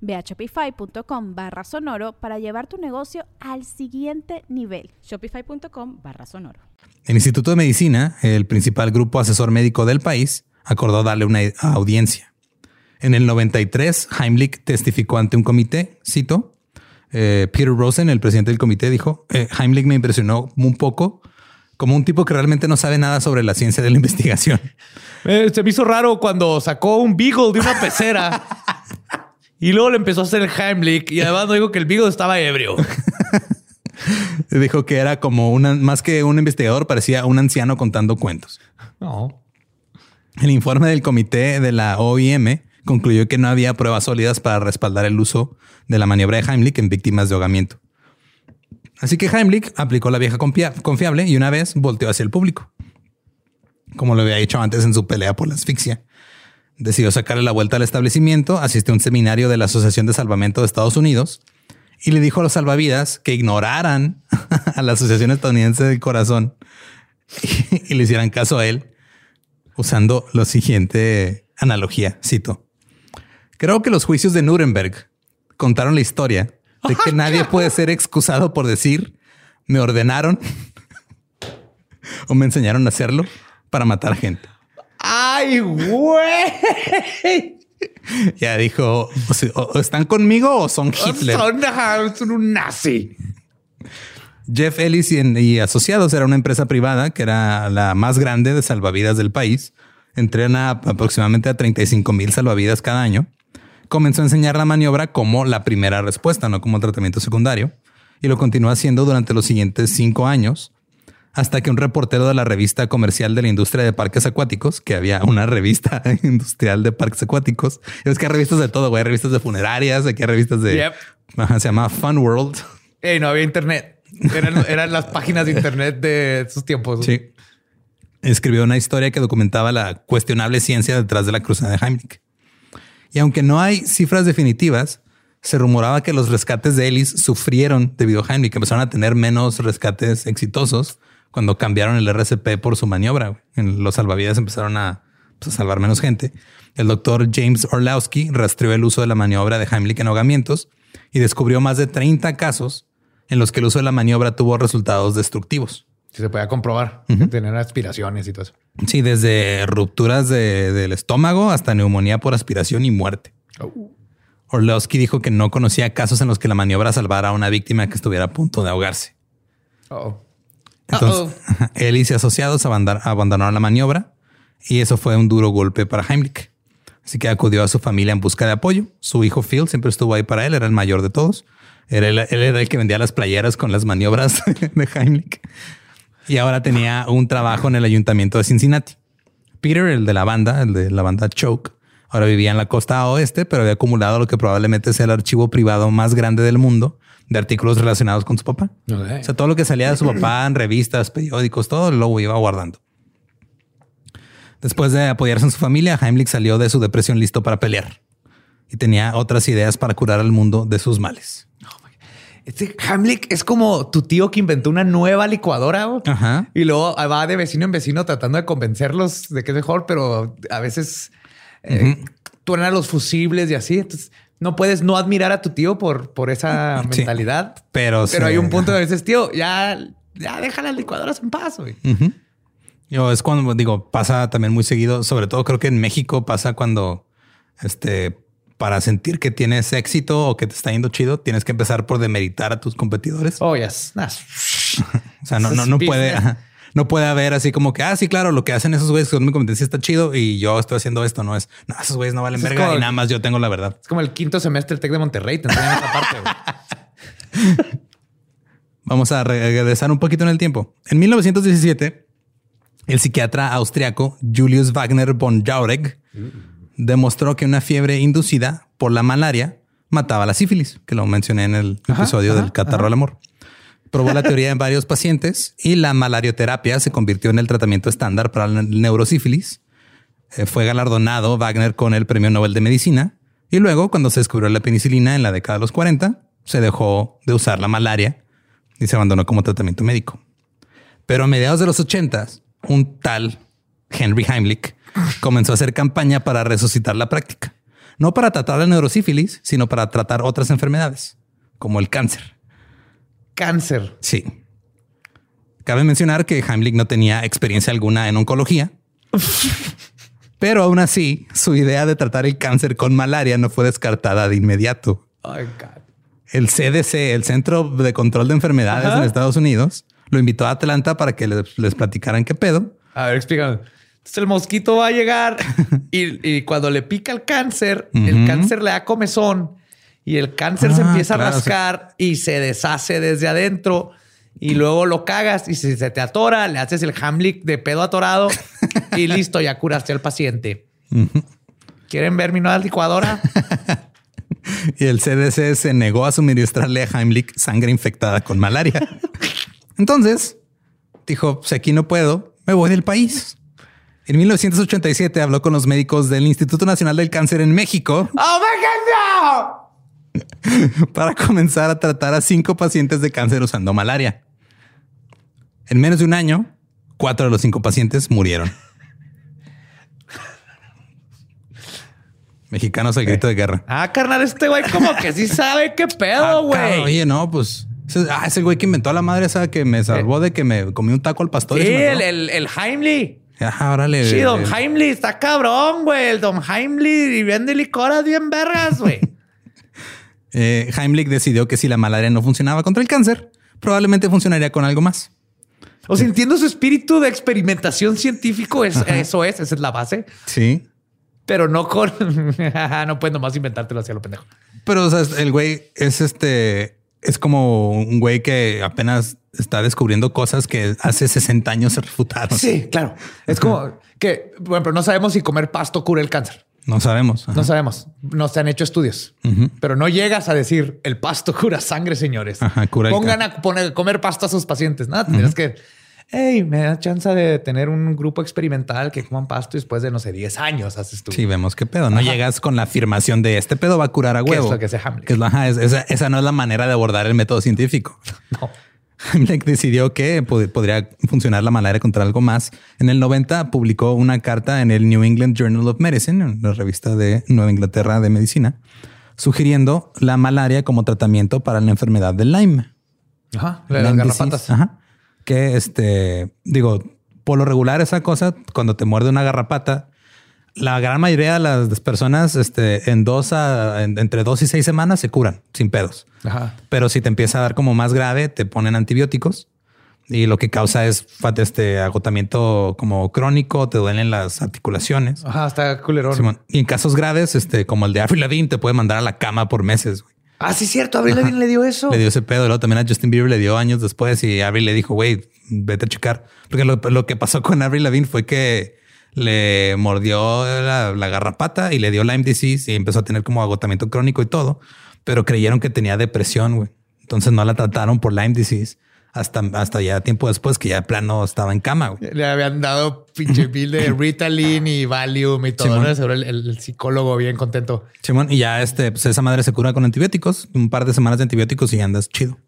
Ve a shopify.com barra sonoro para llevar tu negocio al siguiente nivel. Shopify.com barra sonoro. El Instituto de Medicina, el principal grupo asesor médico del país, acordó darle una audiencia. En el 93, Heimlich testificó ante un comité, cito, eh, Peter Rosen, el presidente del comité, dijo, "Eh, Heimlich me impresionó un poco como un tipo que realmente no sabe nada sobre la ciencia de la *laughs* investigación. Eh, se me hizo raro cuando sacó un Beagle de una pecera *laughs* y luego le empezó a hacer el Heimlich y además no dijo que el Beagle estaba ebrio. *laughs* Dijo que era como una, más que un investigador, parecía un anciano contando cuentos. No. El informe del comité de la OIM concluyó que no había pruebas sólidas para respaldar el uso de la maniobra de Heimlich en víctimas de ahogamiento. Así que Heimlich aplicó la vieja confia- confiable y una vez volteó hacia el público. Como lo había hecho antes en su pelea por la asfixia. Decidió sacarle la vuelta al establecimiento, asistió a un seminario de la Asociación de Salvamento de Estados Unidos y le dijo a los salvavidas que ignoraran *laughs* a la Asociación Estadounidense del Corazón y, le hicieran caso a él usando lo siguiente analogía, cito. Creo que los juicios de Nuremberg contaron la historia de que *laughs* nadie puede ser excusado por decir me ordenaron *laughs* o me enseñaron a hacerlo para matar gente. Ay, güey. Ya dijo, o, están conmigo o son Hitler. Son, son un nazi. Jeff Ellis y, y Asociados era una empresa privada que era la más grande de salvavidas del país. Entrena aproximadamente a 35 mil salvavidas cada año. Comenzó a enseñar la maniobra como la primera respuesta, no como tratamiento secundario, y lo continuó haciendo durante los siguientes cinco años, hasta que un reportero de la revista comercial de la industria de parques acuáticos, que había una revista *laughs* industrial de parques acuáticos, es que hay revistas de todo, güey, hay revistas de funerarias, aquí hay revistas de... Yep. Ajá, se llama Fun World. Ey, no había internet. Eran, *laughs* eran las páginas de internet de sus tiempos. Sí. Escribió una historia que documentaba la cuestionable ciencia detrás de la cruzada de Heimlich. Y aunque no hay cifras definitivas, se rumoraba que los rescates de Ellis sufrieron debido a Heimlich, que empezaron a tener menos rescates exitosos cuando cambiaron el RCP por su maniobra. En los salvavidas empezaron a, pues, a salvar menos gente. El doctor James Orlowski rastreó el uso de la maniobra de Heimlich en ahogamientos y descubrió más de 30 casos en los que el uso de la maniobra tuvo resultados destructivos. Si se podía comprobar, tener aspiraciones y todo eso. Sí, desde rupturas de- del estómago hasta neumonía por aspiración y muerte. Orlowski dijo que no conocía casos en los que la maniobra salvara a una víctima que estuviera a punto de ahogarse. Uh-oh. Entonces, *laughs* él y sus asociados abandonaron la maniobra y eso fue un duro golpe para Heimlich. Así que acudió a su familia en busca de apoyo. Su hijo Phil siempre estuvo ahí para él, era el mayor de todos. Era el- él era el que vendía las playeras con las maniobras *laughs* de Heimlich. Y ahora tenía un trabajo en el ayuntamiento de Cincinnati. Peter, el de la banda, el de la banda Choke, ahora vivía en la costa oeste, pero había acumulado lo que probablemente sea el archivo privado más grande del mundo de artículos relacionados con su papá. O sea, todo lo que salía de su papá en revistas, periódicos, todo lo iba guardando. Después de apoyarse en su familia, Heimlich salió de su depresión listo para pelear y tenía otras ideas para curar al mundo de sus males. Este Hamlet es como tu tío que inventó una nueva licuadora. Ajá. y luego va de vecino en vecino tratando de convencerlos de que es mejor, pero a veces eh, los fusibles y así. Entonces no puedes no admirar a tu tío por, por esa Sí. mentalidad. Pero, Pero hay un punto donde dices, tío, ya, ya deja las licuadoras en paz. güey. Yo, es cuando digo, pasa también muy seguido, sobre todo creo que en México pasa cuando este para sentir que tienes éxito o que te está yendo chido, tienes que empezar por demeritar a tus competidores. Oh, yes. Nah. *laughs* O sea, no, no, no Business. puede. No puede haber así como que, ah, sí, claro, lo que hacen esos güeyes con mi competencia está chido y yo estoy haciendo esto. No es, no, esos güeyes no valen Eso verga como- y nada más yo tengo la verdad. Es como el quinto semestre del Tec de Monterrey. Te enseñan esa parte. *laughs* Vamos a regresar un poquito en el tiempo. En 1917, el psiquiatra austriaco Julius Wagner von Jauregg demostró que una fiebre inducida por la malaria mataba la sífilis, que lo mencioné en el episodio del catarro al amor. Probó la teoría en varios pacientes y la malarioterapia se convirtió en el tratamiento estándar para la neurosífilis. Eh, fue galardonado Wagner con el Premio Nobel de Medicina y luego, cuando se descubrió la penicilina en la década de los 40, se dejó de usar la malaria y se abandonó como tratamiento médico. Pero a mediados de los 80, un tal Henry Heimlich comenzó a hacer campaña para resucitar la práctica. No para tratar la neurosífilis, sino para tratar otras enfermedades, como el cáncer. Cáncer. Sí. Cabe mencionar que Heimlich no tenía experiencia alguna en oncología, *laughs* pero aún así su idea de tratar el cáncer con malaria no fue descartada de inmediato. Oh, God. El CDC, el Centro de Control de Enfermedades Ajá. en Estados Unidos, lo invitó a Atlanta para que les, les platicaran qué pedo. A ver, explícame. Entonces el mosquito va a llegar *laughs* y, y cuando le pica el cáncer, el cáncer le da comezón y el cáncer se Ah, empieza claro, a rascar y se deshace desde adentro y luego lo cagas y si se te atora, le haces el Hamlet de pedo atorado y *laughs* listo, ya curaste al paciente. ¿Quieren ver mi nueva licuadora? *laughs* Y el CDC se negó a suministrarle a Heimlich sangre infectada con malaria. *laughs* Entonces dijo: Si aquí no puedo, me voy del país. En 1987 habló con los médicos del Instituto Nacional del Cáncer en México ¡Oh, my God, no! *laughs* para comenzar a tratar a cinco pacientes de cáncer usando malaria. En menos de un año, cuatro de los cinco pacientes murieron. Mexicanos al grito de guerra. Ah, carnal, este güey como que sí sabe qué Ah, pedo, cabrón, güey. Oye, no, pues. Ah, ese güey que inventó a la madre esa que me salvó de que me comí un taco al pastor. y sí, me el, el, el Heimlich. Ajá, órale. Sí, Don Heimlich está cabrón, güey. El Don Heimlich y vende licoras bien vergas, güey. Eh, Heimlich decidió que si la malaria no funcionaba contra el cáncer, probablemente funcionaría con algo más. O sea, entiendo su espíritu de experimentación científico. es- eso es, esa es la base. Sí. Pero no con... *laughs* no puedes nomás inventártelo hacia lo pendejo. Pero o sea, el güey es este, es como un güey que apenas está descubriendo cosas que hace 60 años se refutaron. Sí, claro. Es como que, bueno, pero no sabemos si comer pasto cura el cáncer. No sabemos. Ajá. No sabemos. No se han hecho estudios. Pero no llegas a decir el pasto *laughs* cura sangre, señores. Ajá, cura el Pongan a poner, comer pasto a sus pacientes. Nada, tendrías que, hey, me da chance de tener un grupo experimental que coman pasto y después de no sé, 10 años haces tú. Sí, vemos qué pedo. No Ajá. llegas con la afirmación de este pedo va a curar a ¿Qué huevo. es lo que hace Hamlet? Que es la- ajá, es- esa, esa no es la manera de abordar el método científico. *laughs* No. *laughs* Hamlet decidió que pod- podría funcionar la malaria contra algo más. En el 90 publicó una carta en el New England Journal of Medicine, en la revista de Nueva Inglaterra de medicina, sugiriendo la malaria como tratamiento para la enfermedad de Lyme. Ajá. La de las garrapatas. Ajá. Que este, digo, por lo regular esa cosa, cuando te muerde una garrapata, la gran mayoría de las personas este, en dos a, en- entre dos y seis semanas se curan sin pedos. Ajá. Pero si te empieza a dar como más grave, te ponen antibióticos y lo que causa es este agotamiento como crónico, te duelen las articulaciones. Ajá, está culerón. Y en casos graves, este, como el de Avril Lavigne, te puede mandar a la cama por meses. güey. Ah, sí, cierto. Abril Lavigne le dio eso. Le dio ese pedo. Luego también a Justin Bieber le dio años después y Avril le dijo, güey, vete a checar. Porque lo, lo que pasó con Avril Lavigne fue que le mordió la, la garrapata y le dio Lyme disease y empezó a tener como agotamiento crónico y todo, pero creyeron que tenía depresión, güey. Entonces no la trataron por Lyme disease hasta, hasta ya tiempo después que ya de plano estaba en cama, güey. Le habían dado pinche *laughs* bill de Ritalin y Valium y todo. ¿no? Seguro el, el psicólogo bien contento. Simón, y ya este, pues esa madre se cura con antibióticos, un par de semanas de antibióticos y andas chido.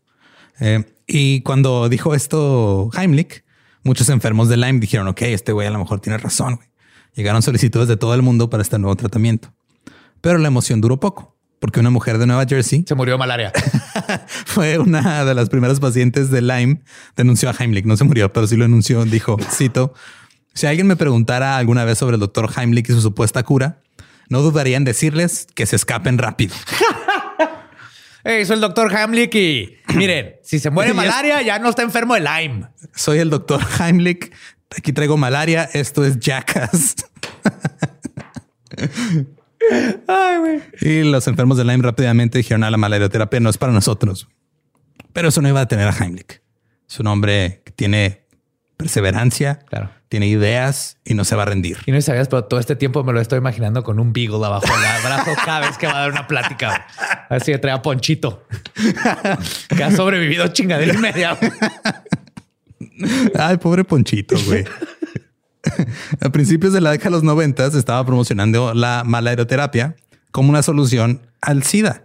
Eh, y cuando dijo esto Heimlich, muchos enfermos de Lyme dijeron, ok, este güey a lo mejor tiene razón. güey". Llegaron solicitudes de todo el mundo para este nuevo tratamiento. Pero la emoción duró poco, porque una mujer de Nueva Jersey Se murió de malaria. *laughs* fue una de las primeras pacientes de Lyme, denunció a Heimlich, no se murió, pero sí lo denunció, dijo, cito, si alguien me preguntara alguna vez sobre el doctor Heimlich y su supuesta cura, no dudaría en decirles que se escapen rápido. *laughs* Hey, soy el doctor Hamlick y *clears throat* miren, si se muere malaria, ya no está enfermo de Lyme. Soy el doctor *laughs* Heimlich, aquí traigo malaria, esto es Jackass. *laughs* Ay, güey. Y los enfermos de Lyme rápidamente dijeron a la malarioterapia no es para nosotros. Pero eso no iba a tener a Heimlich. Es un hombre que tiene perseverancia, Claro. Tiene ideas y no se va a rendir. Y no sabías, pero todo este tiempo me lo estoy imaginando con un beagle abajo del brazo cada vez que va a dar una plática. Así que trae a Ponchito, que ha sobrevivido chingadera y media. Ay, pobre Ponchito, güey. a principios de la década de los 90 se estaba promocionando la malaroterapia como una solución al SIDA.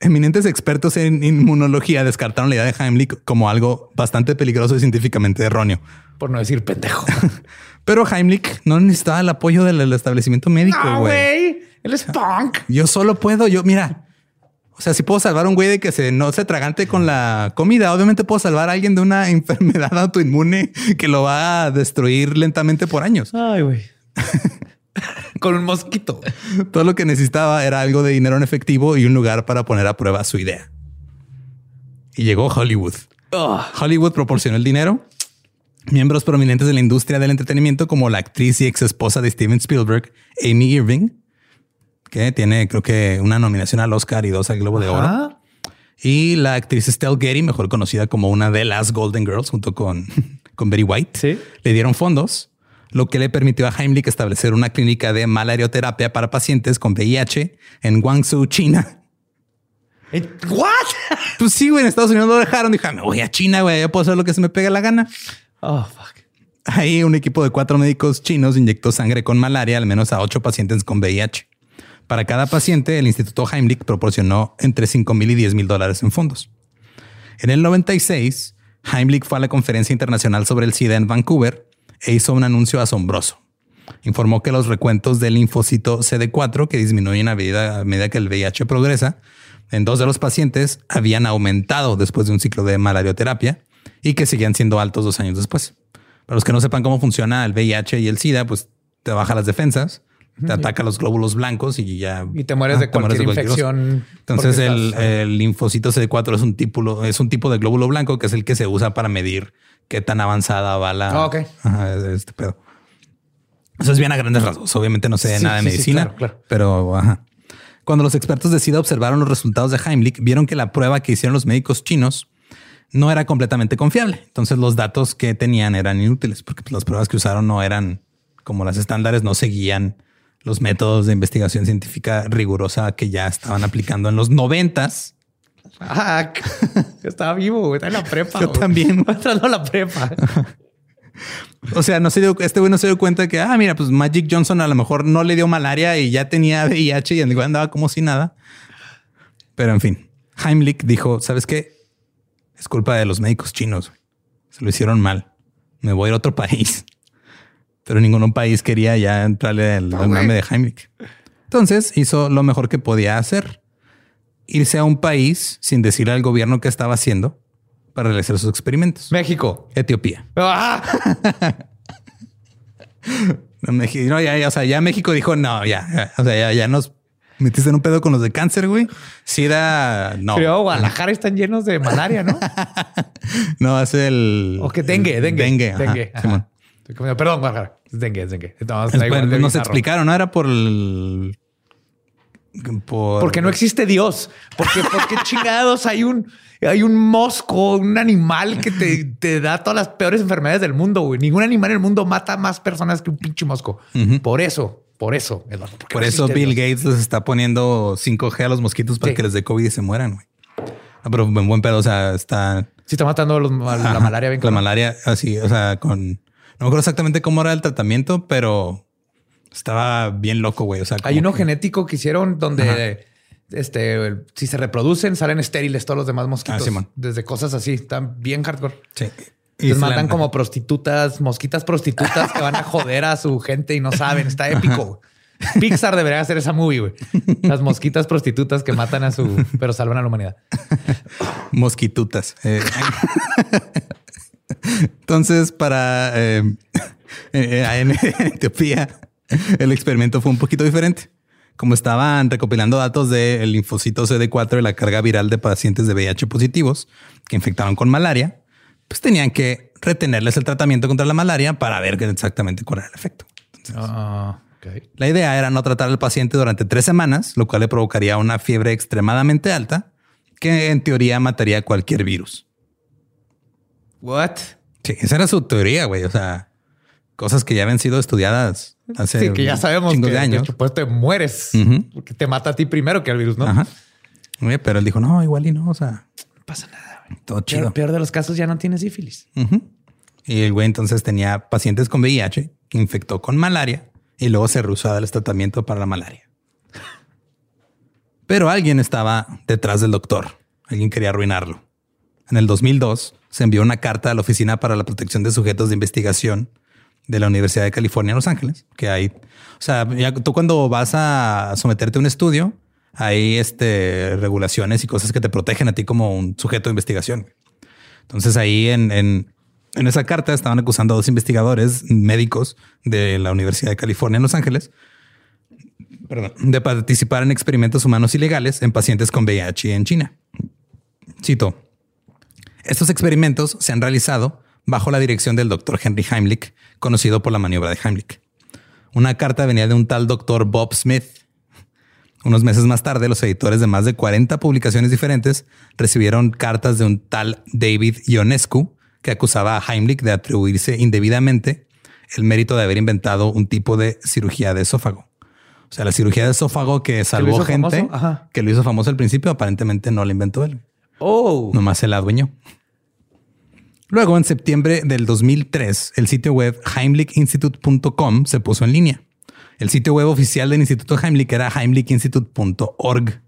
Eminentes expertos en inmunología descartaron la idea de Heimlich como algo bastante peligroso y científicamente erróneo. Por no decir pendejo. *laughs* Pero Heimlich no necesitaba el apoyo del, establecimiento médico, Ah, güey. güey. Él es punk. Yo solo puedo, yo, mira. O sea, si puedo salvar a un güey de que se no se tragante con la comida, obviamente puedo salvar a alguien de una *laughs* enfermedad autoinmune que lo va a destruir lentamente por años. Ay, güey. *laughs* Con un mosquito. Todo lo que necesitaba era algo de dinero en efectivo y un lugar para poner a prueba su idea. Y llegó Hollywood. Ugh. Hollywood proporcionó el dinero. Miembros prominentes de la industria del entretenimiento, como la actriz y ex esposa de Steven Spielberg, Amy Irving, que tiene, creo que, una nominación al Oscar y dos al Globo de Oro. Y la actriz Estelle Getty, mejor conocida como una de las Golden Girls, junto con, *laughs* con Betty White, Sí. le dieron fondos, lo que le permitió a Heimlich establecer una clínica de malarioterapia para pacientes con VIH en Guangzhou, China. Eh, ¿What? Pues sí, güey, en Estados Unidos lo dejaron. Dijo, "Ah, me voy a China, güey, yo puedo hacer lo que se me pegue la gana. Oh, fuck. Ahí un equipo de cuatro médicos chinos inyectó sangre con malaria al menos a ocho pacientes con VIH. Para cada paciente, el Instituto Heimlich proporcionó entre 5 mil y 10 mil dólares en fondos. En el 96, Heimlich fue a la Conferencia Internacional sobre el SIDA en Vancouver e hizo un anuncio asombroso. informó que los recuentos del linfocito CD4, que disminuyen a medida, medida que el VIH progresa, en dos de los pacientes habían aumentado después de un ciclo de malarioterapia y que seguían siendo altos dos años después. Para los que no sepan cómo funciona el VIH y el SIDA, pues te baja las defensas, te ataca los glóbulos blancos y ya... Y te mueres Ah, de mueres cualquier de cualquier infección. Entonces el, estás- el linfocito CD4 es un tipo, es un tipo de glóbulo blanco que es el que se usa para medir qué tan avanzada va la ok. Ajá, este pedo. Eso es bien a grandes rasgos. Obviamente no sé Sí, nada de sí, medicina, claro, claro. pero ajá. Cuando los expertos de SIDA observaron los resultados de Heimlich, vieron que la prueba que hicieron los médicos chinos no era completamente confiable. Entonces los datos que tenían eran inútiles porque pues, las pruebas que usaron no eran como las estándares, no seguían los métodos de investigación científica rigurosa que ya estaban aplicando en los noventas. Ah, *laughs* estaba vivo, güey. Está en la prepa. Yo güey. también. *laughs* Entrando a la prepa. *laughs* O sea, no se dio, este güey no se dio cuenta que, ah, mira, pues Magic Johnson a lo mejor no le dio malaria y ya tenía VIH y andaba como si nada. Pero en fin, Heimlich dijo, ¿sabes qué? Es culpa de los médicos chinos. Se lo hicieron mal. Me voy a ir a otro país. Pero ningún país quería ya entrarle al, mame de Heimlich. Entonces hizo lo mejor que podía hacer. Irse a un país sin decirle al gobierno qué estaba haciendo para realizar sus experimentos. México. Etiopía. Ah, *laughs* no, ya, ya, o sea, ya México dijo, no, ya, ya, o sea, ya, ya nos metiste en un pedo con los de cáncer, güey. Sida, no. Pero Guadalajara están llenos de malaria, ¿no? *laughs* No, es el... O que dengue, dengue. Dengue, ajá, dengue. Perdón, Guadalajara. Es dengue, es dengue. No, Es- igual nos bizarro. explicaron, ¿no? Era por el... Por... Porque no existe Dios. Porque, porque *laughs* chingados hay un, hay un mosco, un animal que te, te da todas las peores enfermedades del mundo. güey. Ningún animal en el mundo mata más personas que un pinche mosco. Por eso, por eso, Eduardo. Por eso Bill Dios. Gates les está poniendo 5G a los mosquitos para Sí. que les dé COVID y se mueran, güey. No, pero en buen pedo, o sea, está... Sí, está matando los- la malaria. bien La malaria, así, o sea, con... No me acuerdo exactamente cómo era el tratamiento, pero estaba bien loco, güey. O sea, Hay uno que- genético que hicieron donde este, si se reproducen, salen estériles todos los demás mosquitos. Ah, desde cosas así. Están bien hardcore. Sí. Les mandan como prostitutas, mosquitas prostitutas que van a joder a su gente y no saben. Está épico. Pixar debería hacer esa movie, güey. Las mosquitas prostitutas que matan a su, pero salvan a la humanidad. mosquitutas. Eh, Entonces, para eh, eh, en, en Etiopía, el experimento fue un poquito diferente. Como estaban recopilando datos del linfocito CD4 y la carga viral de pacientes de VIH positivos que infectaron con malaria, pues tenían que retenerles el tratamiento contra la malaria para ver exactamente cuál era el efecto. Ah, La idea era no tratar al paciente durante tres semanas, lo cual le provocaría una fiebre extremadamente alta que en teoría mataría cualquier virus. What? Sí, esa era su teoría, güey. O sea, cosas que ya habían sido estudiadas hace Sí, que ya sabemos que de años. después te mueres porque te mata a ti primero que al virus, ¿no? Ajá. Oye, pero él dijo, no, igual y no. O sea, No pasa nada. Todo chido. peor de los casos ya no tienes sífilis. Y el güey entonces tenía pacientes con VIH infectó con malaria y luego se rehusó a darles tratamiento para la malaria. Pero alguien estaba detrás del doctor. Alguien quería arruinarlo. En el 2002 se envió una carta a la Oficina para la Protección de Sujetos de Investigación de la Universidad de California en Los Ángeles, que hay, o sea, ya tú cuando vas a someterte a un estudio, hay este, regulaciones y cosas que te protegen a ti como un sujeto de investigación. Entonces ahí en, en, en esa carta estaban acusando a dos investigadores médicos de la Universidad de California en Los Ángeles perdón, de participar en experimentos humanos ilegales en pacientes con VIH en China. Cito. Estos experimentos se han realizado bajo la dirección del doctor Henry Heimlich, conocido por la maniobra de Heimlich. Una carta venía de un tal doctor Bob Smith. Unos meses más tarde, los editores de más de 40 publicaciones diferentes recibieron cartas de un tal David Ionescu que acusaba a Heimlich de atribuirse indebidamente el mérito de haber inventado un tipo de cirugía de esófago. O sea, la cirugía de esófago que salvó gente, que lo hizo famoso al principio, aparentemente no la inventó él. Oh, Nomás se la adueñó. Luego, en septiembre del 2003, el sitio web heimlichinstitute.com se puso en línea. El sitio web oficial del Instituto Heimlich era heimlichinstitute.org.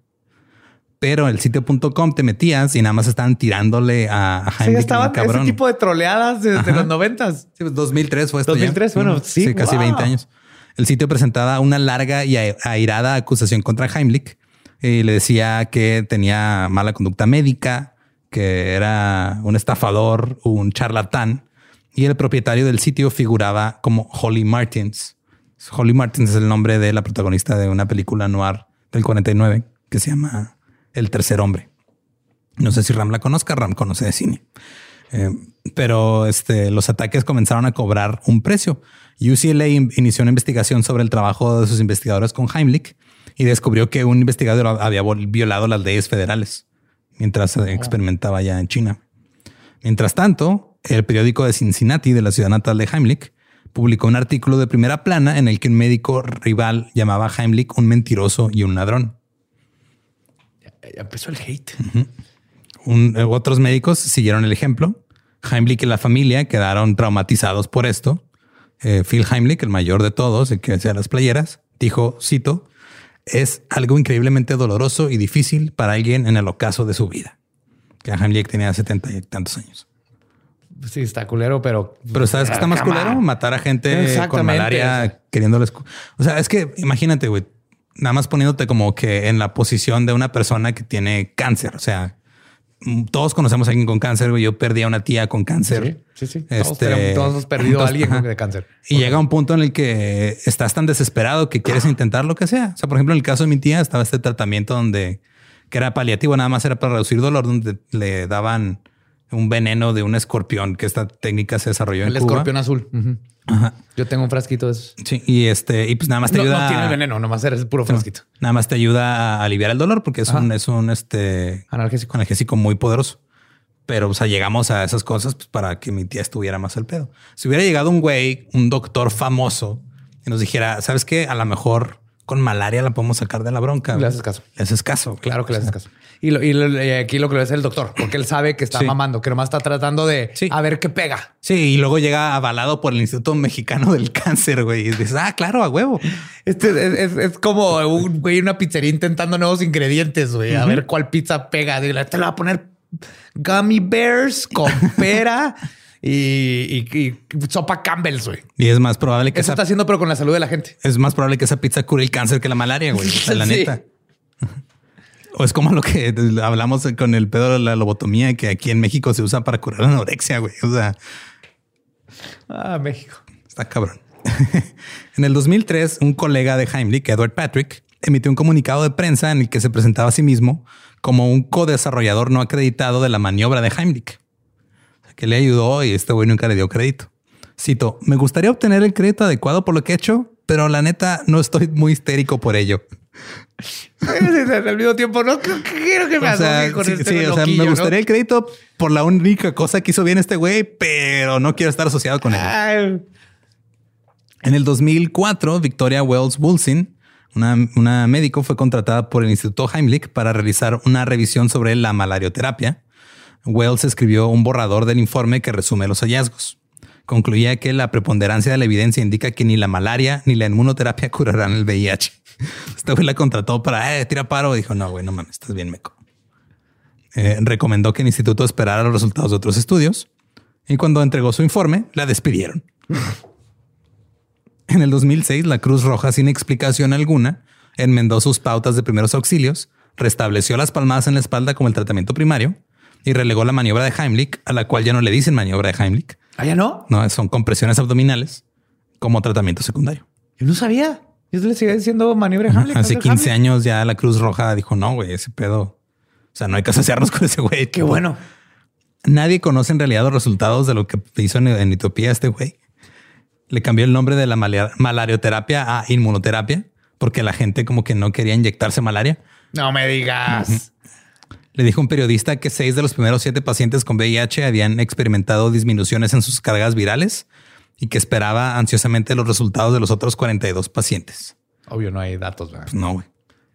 Pero el sitio.com te metías y nada más estaban tirándole a, a Sí, ya Heimlich. estaban bien cabrón. ese tipo de troleadas desde Ajá. los noventas. Sí, pues 2003 fue esto. ya. 2003, bueno, sí, Sí, casi wow. 20 años. El sitio presentaba una larga y airada acusación contra Heimlich y le decía que tenía mala conducta médica, que era un estafador, un charlatán y el propietario del sitio figuraba como Holly Martins. Holly Martins es el nombre de la protagonista de una película noir del 49 que se llama El tercer hombre. No sé si Ram la conozca, Ram conoce de cine. Eh, pero este, los ataques comenzaron a cobrar un precio. UCLA inició una investigación sobre el trabajo de sus investigadores con Heimlich y descubrió que un investigador había violado las leyes federales mientras experimentaba ya en China. Mientras tanto, el periódico de Cincinnati de la ciudad natal de Heimlich publicó un artículo de primera plana en el que un médico rival llamaba a Heimlich un mentiroso y un ladrón. Empezó el hate. Eh, otros médicos siguieron el ejemplo. Heimlich y la familia quedaron traumatizados por esto. Eh, Phil Heimlich, el mayor de todos, el que hacía las playeras, dijo, cito, es algo increíblemente doloroso y difícil para alguien en el ocaso de su vida. Que Heimlich tenía setenta y tantos años. Sí, está culero, pero. Pero sabes que está más culero matar a gente con malaria queriéndoles. O sea, es que imagínate, güey, nada más poniéndote como que en la posición de una persona que tiene cáncer. O sea, todos conocemos a alguien con cáncer. Güey. Yo perdí a una tía con cáncer. Sí, sí. Este, todos, hemos perdido a alguien con cáncer. Y llega un punto en el que estás tan desesperado que quieres intentar lo que sea. O sea, por ejemplo, en el caso de mi tía estaba este tratamiento donde que era paliativo, nada más era para reducir dolor, donde le daban un veneno de un escorpión, que esta técnica se desarrolló el en Cuba. El escorpión azul. Yo tengo un frasquito de. Sí, y este, y pues nada más te ayuda. No tiene veneno, nomás eres puro frasquito. nada más te ayuda a aliviar el dolor porque es un, es un este analgésico. analgésico muy poderoso. Pero o sea, llegamos a esas cosas pues, para que mi tía estuviera más al pedo. Si hubiera llegado un güey, un doctor famoso, y nos dijera, sabes qué, a lo mejor con malaria la podemos sacar de la bronca. Le haces caso. Le haces caso. Claro que le haces caso. Y, y, aquí lo que lo es el doctor, porque él sabe que está mamando, que nomás está tratando de a ver qué pega. Sí, y luego llega avalado por el Instituto Mexicano del Cáncer, güey. Y dices, ah, claro, a huevo. Este es, como un güey, una pizzería intentando nuevos ingredientes, güey. A ver cuál pizza pega. Dile, te la voy a poner gummy bears con pera. Y, sopa Campbell's, güey. Y es más probable que eso está haciendo, pero con la salud de la gente. Es más probable que esa pizza cure el cáncer que la malaria, güey. la *laughs* neta. *laughs* O es como lo que hablamos con el pedo de la lobotomía, que aquí en México se usa para curar la anorexia, güey. O sea. Ah, México. Está cabrón. *laughs* en el 2003, un colega de Heimlich, Edward Patrick, emitió un comunicado de prensa en el que se presentaba a sí mismo como un co-desarrollador no acreditado de la maniobra de Heimlich, que le ayudó y este güey nunca le dio crédito. Cito, me gustaría obtener el crédito adecuado por lo que he hecho, pero la neta no estoy muy histérico por ello. Al mismo tiempo, no quiero que me o con este o sea, me gustaría el crédito por la única cosa que hizo bien este güey, pero no quiero estar asociado con él. En el 2004, Victoria Wells Woolsin, una, una médico, fue contratada por el Instituto Heimlich para realizar una revisión sobre la malarioterapia. Wells escribió un borrador del informe que resume los hallazgos. Concluía que la preponderancia de la evidencia indica que ni la malaria ni la inmunoterapia *laughs* curarán el VIH. Esta güey la contrató para eh, tira paro. Dijo, no, güey, no mames, estás bien meco. Eh, recomendó que el instituto esperara los resultados de otros estudios y cuando entregó su informe, la despidieron. en el 2006, la Cruz Roja, sin explicación alguna, enmendó sus pautas de primeros auxilios, restableció las palmadas en la espalda como el tratamiento primario y relegó la maniobra de Heimlich, a la cual ya no le dicen maniobra de Heimlich. ¿Ah, ya no? No, son compresiones abdominales como tratamiento secundario. Yo no sabía. Yo le sigue diciendo maniobra Heimlich. Hace 15 años ya la Cruz Roja dijo, no, güey, ese pedo. O sea, no hay que asociarnos con ese güey. Qué bueno. Nadie conoce en realidad los resultados de lo que hizo en, Etiopía este güey. Le cambió el nombre de la malarioterapia a inmunoterapia porque la gente como que no quería inyectarse malaria. No me digas. Le dijo un periodista que seis de los primeros siete pacientes con VIH habían experimentado disminuciones en sus cargas virales y que esperaba ansiosamente los resultados de los otros 42 pacientes. Obvio, no hay datos. Pues no, güey.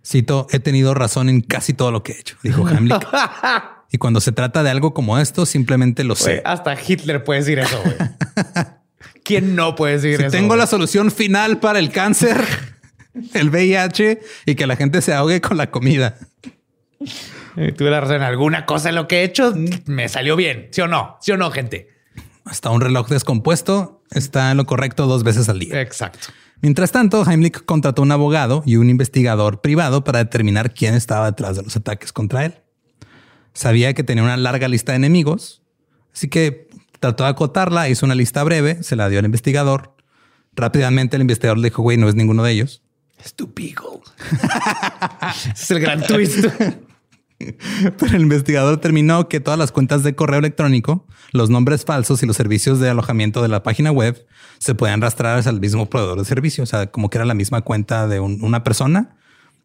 Cito, he tenido razón en casi todo lo que he hecho, dijo Hamlet. *laughs* y cuando se trata de algo como esto, simplemente lo sé. hasta Hitler puede decir eso. Güey. *laughs* ¿Quién no puede decir eso? Tengo la solución final para el cáncer, *laughs* el VIH y que la gente se ahogue con la comida. Tuve la razón en alguna cosa en lo que he hecho. Me salió bien. ¿Sí o no? ¿Sí o no, gente? Hasta un reloj descompuesto está en lo correcto dos veces al día. Exacto. Mientras tanto, Heimlich contrató un abogado y un investigador privado para determinar quién estaba detrás de los ataques contra él. Sabía que tenía una larga lista de enemigos, así que trató de acotarla, hizo una lista breve, se la dio al investigador. Rápidamente el investigador le dijo, güey, no es ninguno de ellos. Es tu beagle. es el gran twist. *laughs* *laughs* Pero el investigador terminó que todas las cuentas de correo electrónico, los nombres falsos y los servicios de alojamiento de la página web se podían rastrar al mismo proveedor de servicio. O sea, como que era la misma cuenta de una persona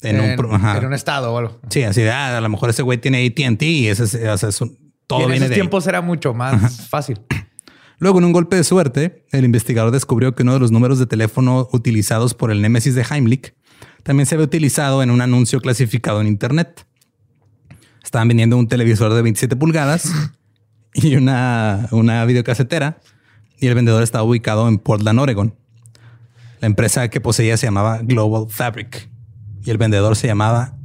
en, un, estado o algo. Sí, así de ah, a lo mejor ese güey tiene ATT y ese, es un, todo y en esos tiempos era mucho más fácil. *clears throat* Luego, en un golpe de suerte, el investigador descubrió que uno de los números de teléfono utilizados por el Némesis de Heimlich también se había utilizado en un anuncio clasificado en Internet. Estaban vendiendo un televisor de 27 pulgadas *laughs* y una, una videocasetera y el vendedor estaba ubicado en Portland, Oregon. La empresa que poseía se llamaba Global Fabric y el vendedor se llamaba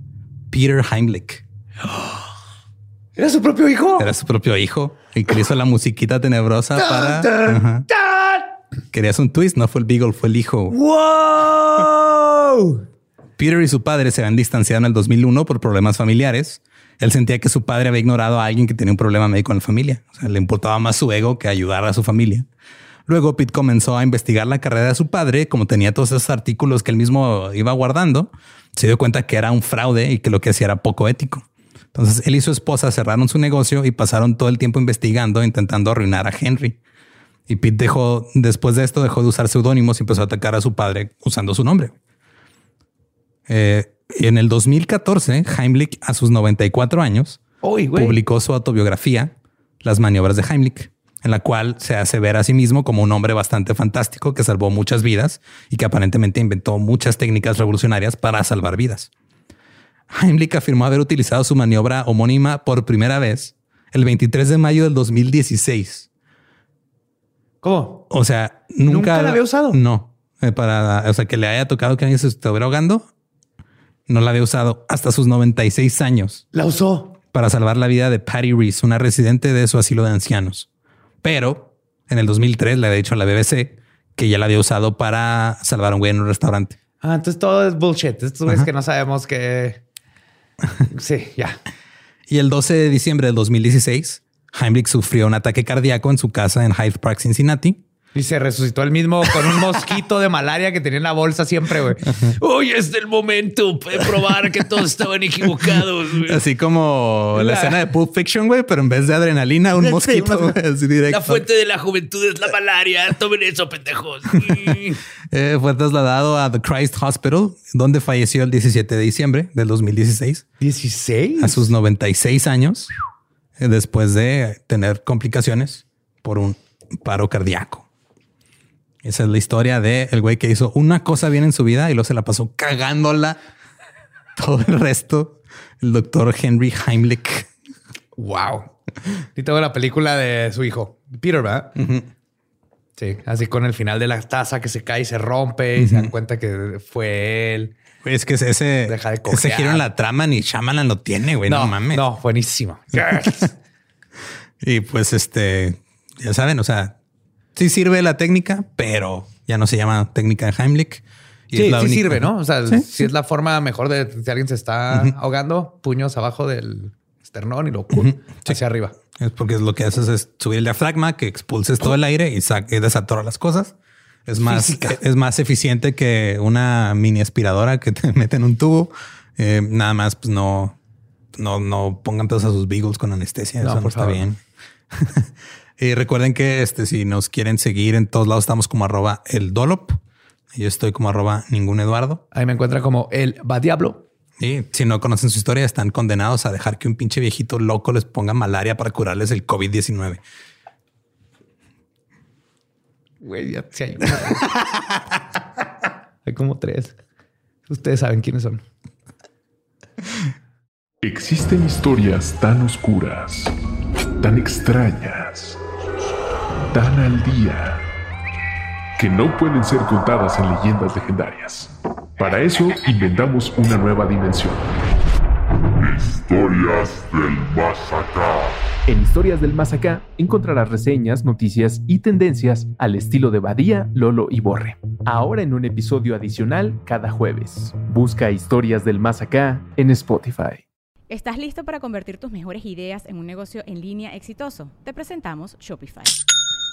Peter Heimlich. *gasps* ¿Era su propio hijo? Era su propio hijo y que hizo la musiquita tenebrosa para. Querías un twist, no fue el Beagle, fue el hijo. ¡Wow! Peter y su padre se habían distanciado en el 2001 por problemas familiares él sentía que su padre había ignorado a alguien que tenía un problema médico en la familia. O sea, le importaba más su ego que ayudar a su familia. Luego Pete comenzó a investigar la carrera de su padre, como tenía todos esos artículos que él mismo iba guardando, se dio cuenta que era un fraude y que lo que hacía era poco ético. Entonces él y su esposa cerraron su negocio y pasaron todo el tiempo investigando, intentando arruinar a Henry. Y Pete dejó, después de esto, dejó de usar seudónimos y empezó a atacar a su padre usando su nombre. Eh, en el 2014, Heimlich, a sus 94 años, publicó su autobiografía, Las maniobras de Heimlich, en la cual se hace ver a sí mismo como un hombre bastante fantástico que salvó muchas vidas y que aparentemente inventó muchas técnicas revolucionarias para salvar vidas. Heimlich afirmó haber utilizado su maniobra homónima por primera vez el 23 de mayo del 2016. ¿Cómo? O sea, nunca, la había usado. No, eh, para, o sea, que le haya tocado que alguien se estuviera ahogando no la había usado hasta sus 96 años. La usó para salvar la vida de Patty Reese, una residente de su asilo de ancianos. Pero en el 2003 le había dicho a la BBC que ya la había usado para salvar a un güey en un restaurante. Ah, entonces todo es bullshit. Esto es que no sabemos que. sí, ya. Y el 12 de diciembre del 2016, Heimlich sufrió un ataque cardíaco en su casa en Hyde Park, Cincinnati, y se resucitó el mismo con un mosquito de malaria que tenía en la bolsa siempre, güey. Hoy es el momento de probar que todos estaban equivocados. Así como la, escena de Pulp Fiction, güey, pero en vez de adrenalina, un mosquito. La fuente de la juventud es la malaria. Tomen eso, pendejos. *laughs* Eh, fue trasladado a The Christ Hospital, donde falleció el 17 de diciembre del 2016. ¿16? A sus 96 años, eh, después de tener complicaciones por un paro cardíaco. Esa es la historia de el güey que hizo una cosa bien en su vida y luego se la pasó cagándola todo el resto. El doctor Henry Heimlich. Wow. Y tengo la película de su hijo, Peter, ¿verdad? Sí, así con el final de la taza que se cae y se rompe y se dan cuenta que fue él. Es que ese, ese giro en la trama ni Shyamalan lo tiene, güey. No, mames. No, buenísimo. *laughs* y pues este, ya saben, o sea, sí sirve la técnica, pero ya no se llama técnica de Heimlich. Y sí, sí sirve, ¿no? O sea, si es la forma mejor de si alguien se está ahogando, puños abajo del esternón y lo hacia arriba. Es porque lo que haces es subir el diafragma, que expulses todo el aire y, y desatora las cosas. Es más, es más eficiente que una mini aspiradora que te *laughs* mete en un tubo. Eh, nada más, pues no, no, no pongan todos a sus beagles con anestesia. Eso no está bien. *laughs* Y recuerden que este, si nos quieren seguir en todos lados, estamos como arroba el Dolop. Yo estoy como arroba ningún Eduardo. Ahí me encuentran como el va diablo. Y si no conocen su historia, están condenados a dejar que un pinche viejito loco les ponga malaria para curarles el COVID-19. Güey, ya se hay Hay como tres. Ustedes saben quiénes son. Existen historias tan oscuras, tan extrañas tan al día que no pueden ser contadas en leyendas legendarias. Para eso inventamos una nueva dimensión. Historias del más acá. En Historias del Más Acá encontrarás reseñas, noticias y tendencias al estilo de Badía, Lolo y Borre. Ahora en un episodio adicional cada jueves. Busca Historias del Más Acá en Spotify. ¿Estás listo para convertir tus mejores ideas en un negocio en línea exitoso? Te presentamos Shopify.